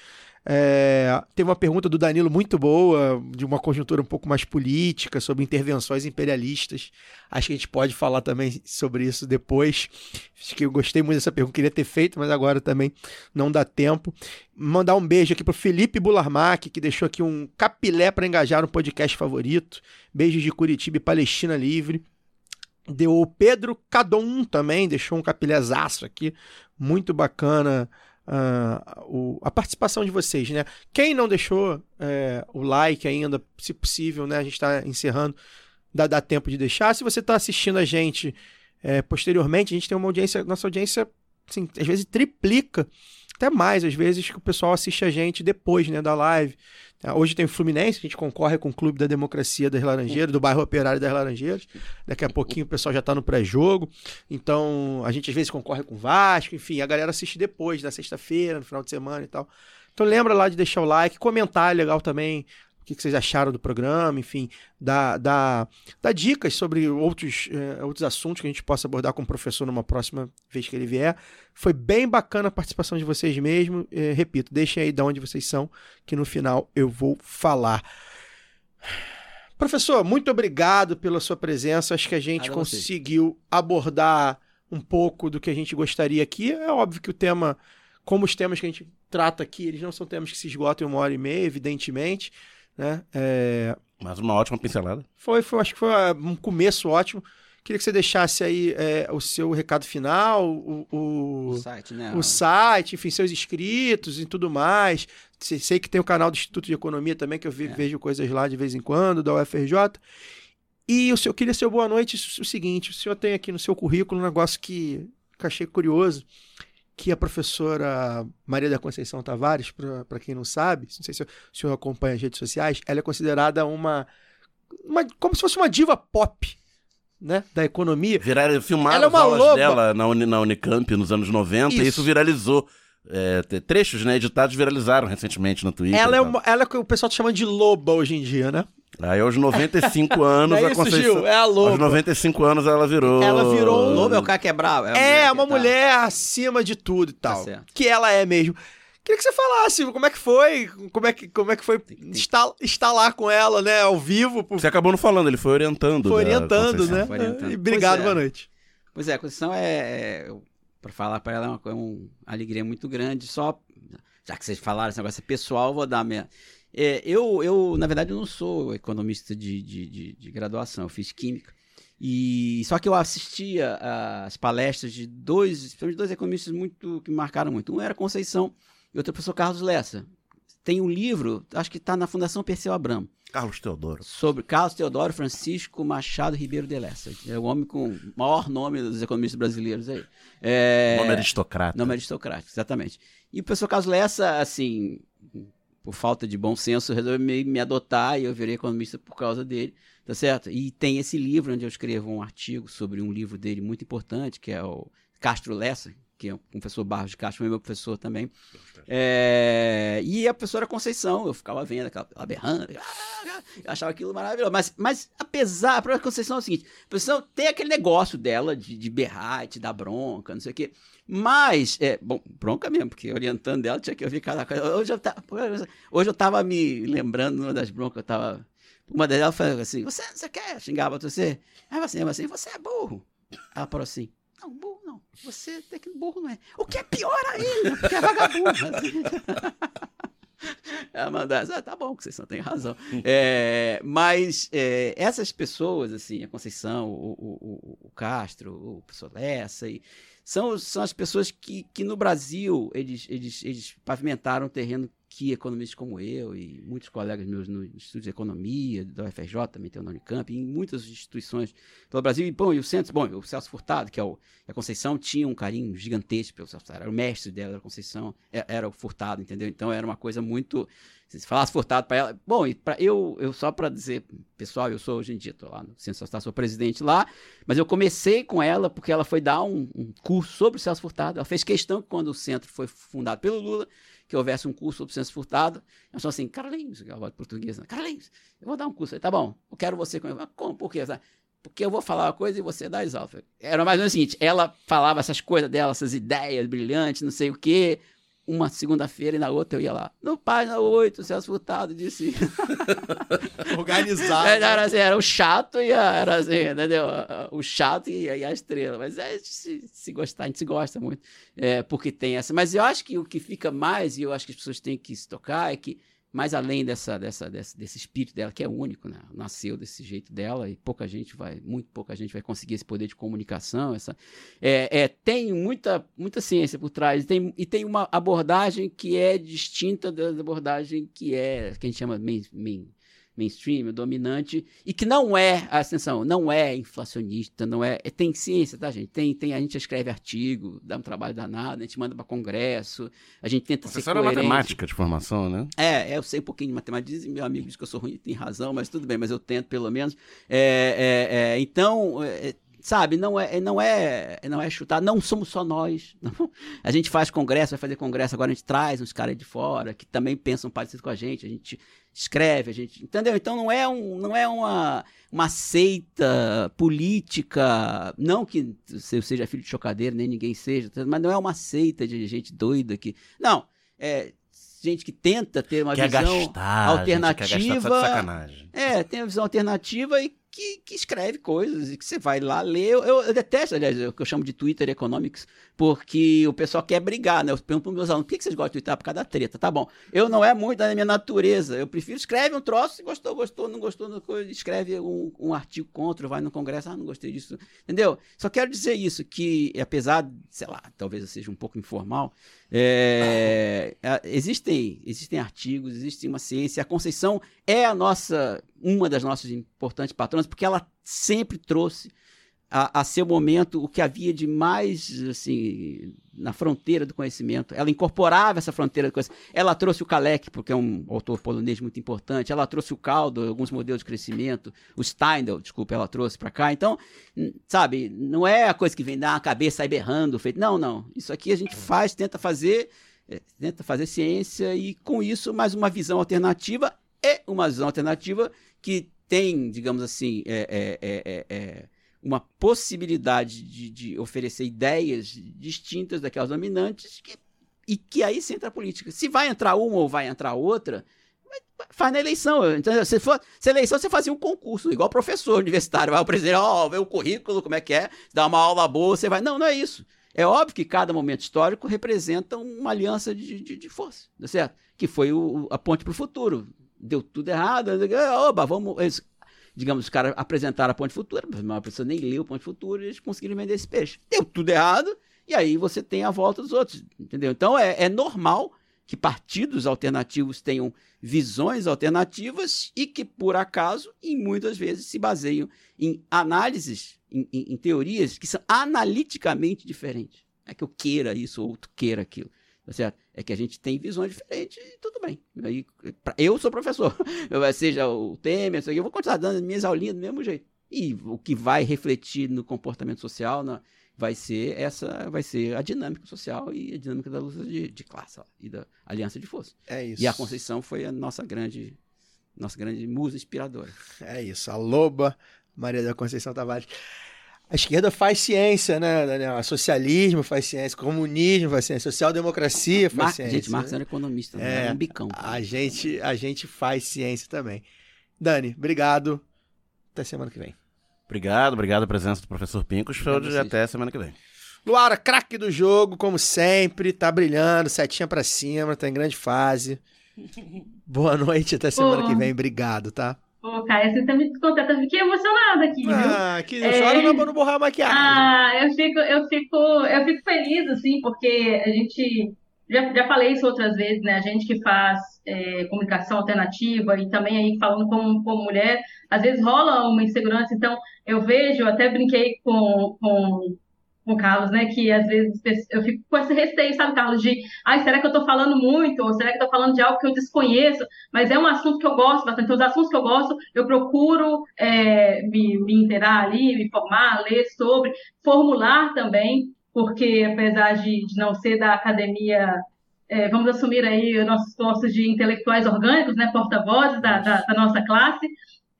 É, teve uma pergunta do Danilo muito boa, de uma conjuntura um pouco mais política, sobre intervenções imperialistas. Acho que a gente pode falar também sobre isso depois. Acho que eu gostei muito dessa pergunta, queria ter feito, mas agora também não dá tempo. Mandar um beijo aqui pro Felipe Bularmac, que deixou aqui um capilé para engajar no podcast favorito. Beijos de Curitiba e Palestina Livre. Deu o Pedro Cadon também, deixou um capilézaço aqui, muito bacana ah, o- a participação de vocês, né? Quem não deixou é, o like ainda, se possível, né? A gente está encerrando, dá, dá tempo de deixar. Se você está assistindo a gente é, posteriormente, a gente tem uma audiência, nossa audiência, assim, às vezes triplica, até mais, às vezes, que o pessoal assiste a gente depois, né, da live. Ah, Hoje tem o Fluminense, a gente concorre com o Clube da Democracia das Laranjeiras, do bairro Operário das Laranjeiras. Daqui a pouquinho o pessoal já está no pré-jogo. Então, a gente às vezes concorre com o Vasco, enfim, a galera assiste depois, na sexta-feira, no final de semana e tal. Então lembra lá de deixar o like, comentar é legal também que, que vocês acharam do programa, enfim, dar, dar, dar dicas sobre outros, eh, outros assuntos que a gente possa abordar com o professor numa próxima vez que ele vier. Foi bem bacana a participação de vocês mesmo. Eh, repito, deixem aí de onde vocês são, que no final eu vou falar. Professor, muito obrigado pela sua presença. Acho que a gente conseguiu abordar um pouco do que a gente gostaria aqui. É óbvio que o tema, como os temas que a gente trata aqui, eles não são temas que se esgotam em uma hora e meia, evidentemente. Né? É, Mas uma ótima pincelada. foi, foi, acho que foi ah, um começo ótimo. Queria que você deixasse aí é, o seu recado final, o, o- O site, né? o site, enfim, seus inscritos e tudo mais. Se- Sei que tem o canal do Instituto de Economia também, que eu É. vejo coisas lá de vez em quando, da UFRJ. E o senhor queria ser boa noite. O seguinte: o senhor tem aqui no seu currículo um negócio que, que achei curioso, que a professora Maria da Conceição Tavares, para quem não sabe, não sei se o senhor acompanha as redes sociais, ela é considerada uma, uma como se fosse uma diva pop, né, da economia. Virar, filmaram Ela é as aulas loba. dela na, Uni- na Unicamp nos anos 90 e Isso. isso viralizou. É, trechos, né, editados viralizaram recentemente no Twitter. Ela é, uma, ela é o que o pessoal tá chamando de loba hoje em dia, né? Aí aos 95 anos é a isso, Conceição... Gil? É a Aos loba. 95 anos ela virou... Ela virou O um lobo é o cara que é bravo. É, que uma tá- mulher acima de tudo e tal. certo. que ela é mesmo. Queria que você falasse como é que foi, como é que, como é que foi tem- estar, estar lá com ela, né, ao vivo. Por, Você acabou não falando, ele foi orientando. foi da orientando, né? Foi orientando. E obrigado, é. boa noite. Pois é, a Conceição é. é pra falar pra ela é uma, é uma alegria muito grande. Só. Já que vocês falaram esse negócio pessoal, eu vou dar a minha. É, eu, eu, na verdade, eu não sou economista de, de, de- de graduação, eu fiz química. E só que eu assistia às palestras de dois, dois economistas muito que me marcaram muito. Um era Conceição e outro é o professor Carlos Lessa. Tem um livro, acho que está na Fundação Perseu Abramo, Carlos Teodoro. sobre Carlos Teodoro Francisco Machado Ribeiro de Lessa. É o homem com o maior nome dos economistas brasileiros aí. É, Nome aristocrata. Nome aristocrático, exatamente. E o professor Carlos Lessa, assim, por falta de bom senso, resolveu me, me adotar e eu virei economista por causa dele, tá certo? E tem esse livro onde eu escrevo um artigo sobre um livro dele muito importante, que é o Castro Lessa, que é o professor Barros de Castro, meu professor também. É, e a professora Conceição, eu ficava vendo aquela ela berrando, eu achava aquilo maravilhoso. Mas, mas apesar, a professora Conceição é o seguinte: a Conceição tem aquele negócio dela de, de berrar, e te dar bronca, não sei o quê. Mas, é, bom, bronca mesmo, porque orientando ela tinha que ouvir cada coisa. Hoje eu, tava, hoje eu tava me lembrando uma das broncas, eu tava. Uma delas falou assim: Você, você quer? Xingava você. Aí assim, assim, você é burro. Ela falou assim: Não, burro não. Você até que burro não é. O que é pior ainda, porque é vagabundo. Ela mandou, ah, tá bom, vocês não têm razão. É, mas é, essas pessoas, assim, a Conceição, o, o, o Castro, o professor Lessa, e, são, são as pessoas que, que no Brasil eles, eles, eles pavimentaram um terreno que economistas como eu e muitos colegas meus no Instituto de Economia, da UFRJ, também tem o Unicamp, em muitas instituições pelo Brasil. E, bom, e o Centro, bom, o Celso Furtado, que é o, a Conceição, tinha um carinho gigantesco pelo Celso Furtado, era o mestre dela, era a Conceição, era, era o Furtado, entendeu? Então era uma coisa muito. Se falasse Furtado para ela. Bom, e eu, eu só para dizer, pessoal, eu sou hoje em dia, estou lá no Centro Furtado, sou presidente lá, mas eu comecei com ela porque ela foi dar um, um curso sobre o Celso Furtado. Ela fez questão que quando o centro foi fundado pelo Lula, que houvesse um curso sobre ciência furtado. Eu sou assim, Carlinhos, que é a portuguesa, Carlinhos, eu vou dar um curso. Aí, tá bom, eu quero você com Como? Por quê? Porque eu vou falar uma coisa e você dá as aulas. Era mais ou menos o seguinte, ela falava essas coisas dela, essas ideias brilhantes, não sei o quê, uma segunda-feira e na outra eu ia lá. No página 8, o Celso Furtado disse. Organizado. Era, assim, era o chato e a, era assim, entendeu? O chato e, e a estrela. Mas é, se, se gostar, a gente se gosta muito. É, porque tem essa. Mas eu acho que o que fica mais, e eu acho que as pessoas têm que se tocar, é que mais além dessa, dessa, desse, desse espírito dela, que é único, né? Nasceu desse jeito dela e pouca gente vai, muito pouca gente vai conseguir esse poder de comunicação. Essa, é, é tem muita, muita ciência por trás e tem, e tem uma abordagem que é distinta da abordagem que é, que a gente chama main, main, mainstream, dominante, e que não é, atenção, não é inflacionista, não é, é, tem ciência, tá, gente? Tem, tem, a gente escreve artigo, dá um trabalho danado, a gente manda para congresso, a gente tenta Você ser é coerente. matemática de formação, né? É, é, eu sei um pouquinho de matemática, meu amigo diz que eu sou ruim, tem razão, mas tudo bem, mas eu tento pelo menos. É, é, é, então, é, sabe, não é, não é, não é chutar, não somos só nós. Não. A gente faz congresso, vai fazer congresso, agora a gente traz uns caras de fora que também pensam parecido com a gente, a gente escreve, a gente, entendeu? Então não é um, não é uma uma seita política, não que eu seja filho de chocadeira, nem ninguém seja, mas não é uma seita de gente doida que, não, é gente que tenta ter uma Quer visão gastar, alternativa. gente quer gastar só de sacanagem. É, tem uma visão alternativa e que, que escreve coisas e que você vai lá ler. Eu, eu, eu detesto, aliás, o que eu chamo de Twitter Economics, porque o pessoal quer brigar, né? Eu pergunto para meus alunos, por que, vocês gostam de Twitter? Ah, por causa da treta. Tá bom. Eu não é muito da minha natureza. Eu prefiro escreve um troço, se gostou, gostou, não gostou, não, escreve um, um artigo contra, vai no congresso, ah, não gostei disso. Entendeu? Só quero dizer isso, que apesar, sei lá, talvez eu seja um pouco informal, é, existem, existem artigos, existe uma ciência. A Conceição é a nossa, uma das nossas importantes patronas, porque ela sempre trouxe a, a seu momento o que havia de mais assim na fronteira do conhecimento. Ela incorporava essa fronteira do conhecimento. Ela trouxe o Kalec, porque é um autor polonês muito importante. Ela trouxe o Caldo, alguns modelos de crescimento. O Steindl, desculpa, ela trouxe para cá. Então, sabe, não é a coisa que vem da cabeça sai berrando, feito. Não, não. Isso aqui a gente faz, tenta fazer, é, tenta fazer ciência e com isso mais uma visão alternativa e uma visão alternativa que tem, digamos assim, é, é, é uma possibilidade de, de, oferecer ideias distintas daquelas dominantes que, e que aí se entra a política. Se vai entrar uma ou vai entrar outra, faz na eleição. Entendeu? Se for se eleição, você fazia um concurso, igual professor universitário. Vai o presidente, ó, oh, vê o currículo, como é que é, dá uma aula boa, você vai. Não, não é isso. É óbvio que cada momento histórico representa uma aliança de, de, de força, tá certo? Que foi o, a ponte para o futuro. Deu tudo errado. Oba, vamos digamos, os caras apresentaram a Ponte Futura, mas a pessoa nem leu a Ponte Futura e eles conseguiram vender esse peixe. Deu tudo errado, e aí você tem a volta dos outros, entendeu? Então é, é normal que partidos alternativos tenham visões alternativas e que, por acaso, e muitas vezes se baseiam em análises, em, em, em teorias que são analiticamente diferentes. Não é que eu queira isso ou outro queira aquilo. Tá certo? É que a gente tem visões diferentes e tudo bem. Aí, eu sou professor, seja o Temer, eu vou continuar dando minhas aulinhas do mesmo jeito. E o que vai refletir no comportamento social, na, vai ser essa, vai ser a dinâmica social e a dinâmica da luta de, de classe ó, e da aliança de força. É isso. E a Conceição foi a nossa grande, nossa grande musa inspiradora. É isso. A Loba, Maria da Conceição Tavares. A esquerda faz ciência, né, Daniel? Socialismo faz ciência, comunismo faz ciência, social-democracia faz Mar... ciência. Gente, Marx né? era economista, É, era um bicão. A gente, a gente faz ciência também. Dani, obrigado. Até semana que vem. Obrigado, obrigado a presença do professor Pincos. Obrigado até semana que vem. Luara, craque do jogo, como sempre, tá brilhando, setinha pra cima, tá em grande fase. Boa noite, até semana que vem. Obrigado, tá? Ô, Caio, você tá muito contenta. Eu fiquei emocionada aqui, viu? Ah, que É. chora não pra não borrar a maquiagem. Ah, eu fico, eu fico, eu fico feliz, assim, porque a gente, já, já falei isso outras vezes, né? A gente que faz é, comunicação alternativa e também aí falando como, como mulher, às vezes rola uma insegurança. Então, eu vejo, até brinquei com, com, com o Carlos, né? Que às vezes eu fico com esse receio, sabe, Carlos, de, ai, será que eu tô falando muito? Ou será que eu tô falando de algo que eu desconheço? Mas é um assunto que eu gosto bastante. Então, os assuntos que eu gosto, eu procuro é, me, me inteirar ali, me formar, ler sobre, formular também, porque apesar de, de não ser da academia, é, vamos assumir aí os nossos postos de intelectuais orgânicos, né, porta-vozes da, da, da nossa classe.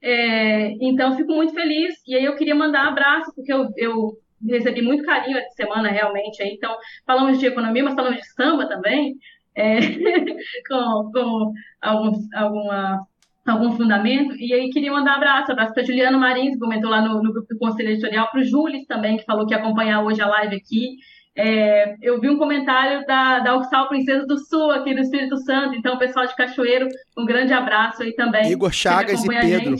É, então, fico muito feliz. E aí eu queria mandar um abraço, porque eu, eu recebi muito carinho essa semana, realmente. Aí. Então, falamos de economia, mas falamos de samba também, é, com, com alguns, alguma, algum fundamento. E aí queria mandar um abraço, abraço para Juliana Marins, que comentou lá no, no grupo do Conselho Editorial, para o Júlio também, que falou que ia acompanhar hoje a live aqui. É, eu vi um comentário da, da Ursal Princesa do Sul, aqui do Espírito Santo. Então, pessoal de Cachoeiro, um grande abraço aí também. Igor Chagas e Pedro.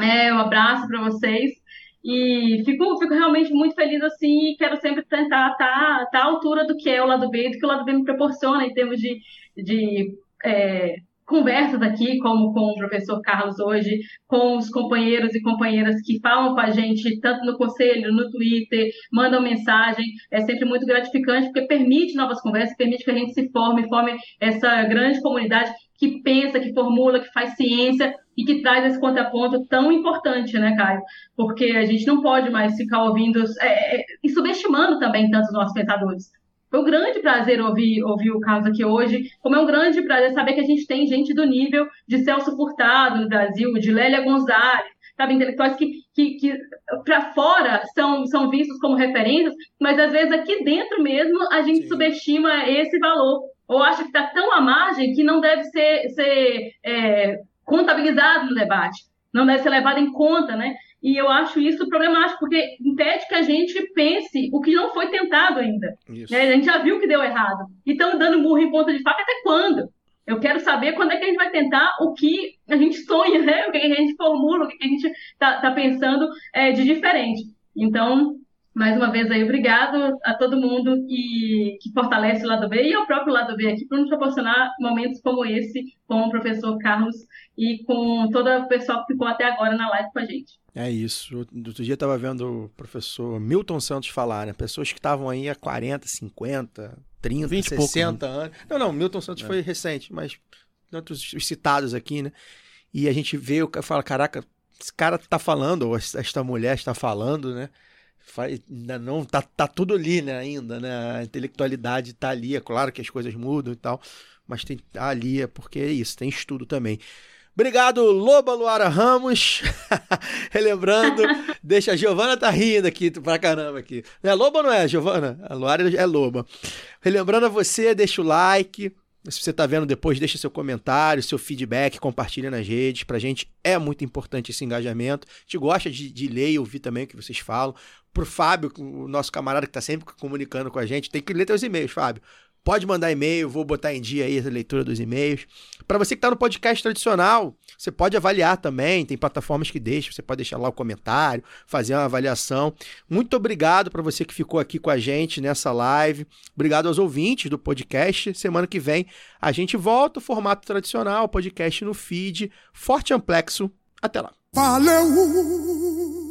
É, um abraço para vocês. E fico, fico realmente muito feliz assim e quero sempre tentar estar tá, à altura do que é o lado B, do que o lado B me proporciona em termos de, de é, conversas aqui, como com o professor Carlos hoje, com os companheiros e companheiras que falam com a gente, tanto no conselho, no Twitter, mandam mensagem. É sempre muito gratificante, porque permite novas conversas, permite que a gente se forme, forme essa grande comunidade que pensa, que formula, que faz ciência e que traz esse contraponto tão importante, né, Caio? Porque a gente não pode mais ficar ouvindo é, é, e subestimando também tantos nossos pensadores. Foi um grande prazer ouvir, ouvir o Carlos aqui hoje, como é um grande prazer saber que a gente tem gente do nível de Celso Furtado no Brasil, de Lélia Gonzalez, sabe, intelectuais que, que, que para fora são, são vistos como referências, mas às vezes aqui dentro mesmo a gente Sim. subestima esse valor, ou acha que está tão à margem que não deve ser, ser é, contabilizado no debate, não deve ser levado em conta, né? E eu acho isso problemático, porque impede que a gente pense o que não foi tentado ainda. Né? A gente já viu que deu errado. E estão dando burro em ponta de faca até quando? Eu quero saber quando é que a gente vai tentar o que a gente sonha, né? O que a gente formula, o que a gente está tá pensando é, de diferente. Então, mais uma vez aí, obrigado a todo mundo que, que fortalece o lado B e ao próprio lado B aqui por nos proporcionar momentos como esse com o professor Carlos e com todo o pessoal que ficou até agora na live com a gente. É isso. Outro dia eu tava vendo o professor Milton Santos falar, né? Pessoas que estavam aí há 40, 50, 30, 20 e pouco, 60 anos. Não, não, Milton Santos foi recente, mas outros os citados aqui, né? E a gente vê o cara fala, caraca, esse cara tá falando, ou esta mulher está falando, né? Faz- Ainda não, tá, tá tudo ali, né, ainda, né? A intelectualidade tá ali, é claro que as coisas mudam e tal, mas tem tá ali, é porque é isso, tem estudo também. Obrigado, Loba Luara Ramos. Relembrando, deixa a Giovana tá rindo aqui pra caramba aqui. Não é Loba não é, Giovana? A Luara é Loba. Relembrando a você, deixa o like. Se você tá vendo depois, deixa seu comentário, seu feedback, compartilha nas redes. Pra gente é muito importante esse engajamento. A gente gosta de, de ler e ouvir também o que vocês falam. Pro Fábio, o nosso camarada que tá sempre comunicando com a gente, tem que ler teus e-mails, Fábio. Pode mandar e-mail, vou botar em dia aí a leitura dos e-mails. Para você que está no podcast tradicional, você pode avaliar também, tem plataformas que deixam, você pode deixar lá o comentário, fazer uma avaliação. Muito obrigado para você que ficou aqui com a gente nessa live. Obrigado aos ouvintes do podcast. Semana que vem a gente volta o formato tradicional, podcast no feed, forte amplexo. Até lá. Valeu!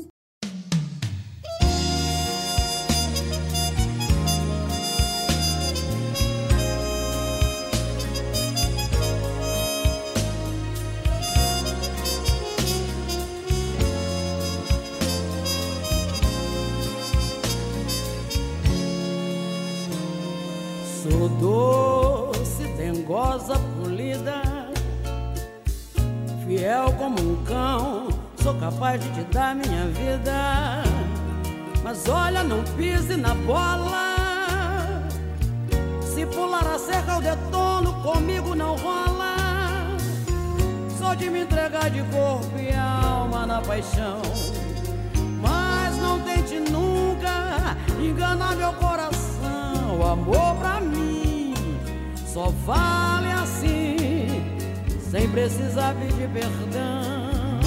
Perigosa, polida. Fiel como um cão, sou capaz de te dar minha vida. Mas olha, não pise na bola. Se pular a cerca, eu detono, comigo não rola. Sou de me entregar de corpo e alma na paixão. Mas não tente nunca enganar meu coração. O amor pra mim só vale assim, sem precisar pedir perdão.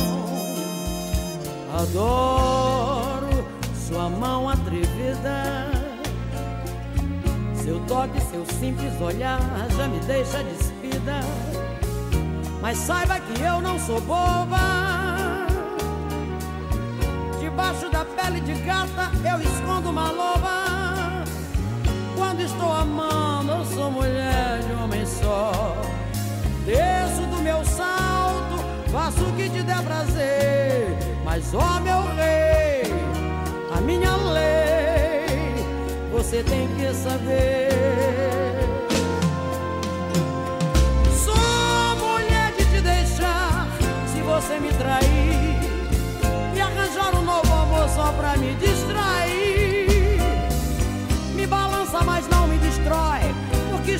Adoro sua mão atrevida. Seu toque, seu simples olhar já me deixa despida. Mas saiba que eu não sou boba. Debaixo da pele de gata eu escondo uma loba. Quando estou amando, eu sou mulher de homem só. Desço do meu salto, faço o que te der prazer. Mas ó meu rei, a minha lei, você tem que saber.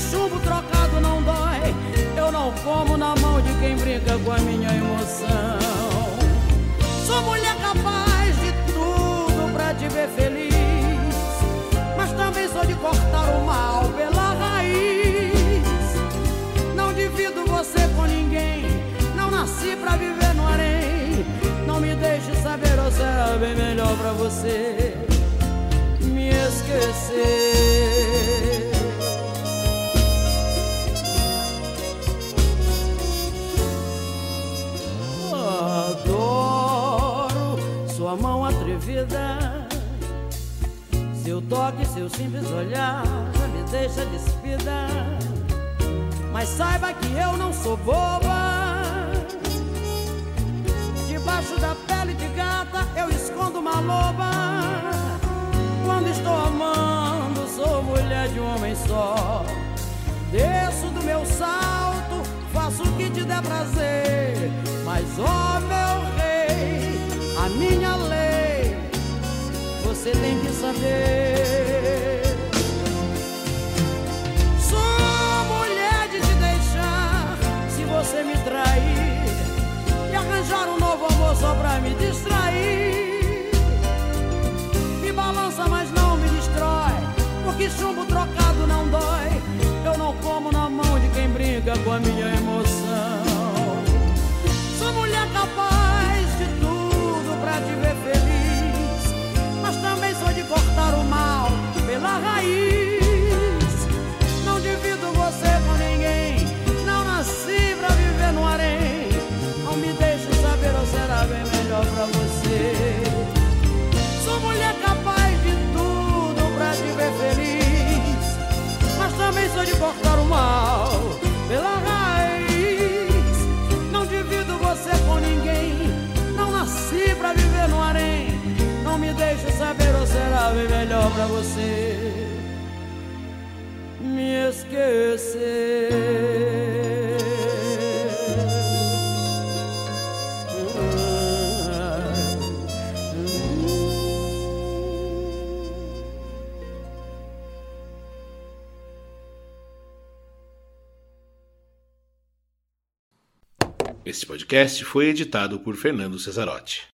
Chumbo trocado não dói. Eu não como na mão de quem brinca com a minha emoção. Sou mulher capaz de tudo pra te ver feliz, mas também sou de cortar o mal pela raiz. Não divido você com ninguém, não nasci pra viver no harém. Não me deixe saber ou será bem melhor pra você me esquecer. Atrevida. Seu toque, seu simples olhar já me deixa despida. Mas saiba que eu não sou boba. Debaixo da pele de gata eu escondo uma loba. Quando estou amando, sou mulher de um homem só. Desço do meu salto, faço o que te der prazer. Mas, ó meu rei, a minha você tem que saber. Sou mulher de te deixar se você me trair e arranjar um novo amor só pra me distrair. Me balança, mas não me destrói, porque chumbo trocado não dói. Eu não como na mão de quem brinca com a minha emoção. No harém. Não me deixe saber ou será bem melhor pra você me esquecer. Esse podcast foi editado por Fernando Cesarotti.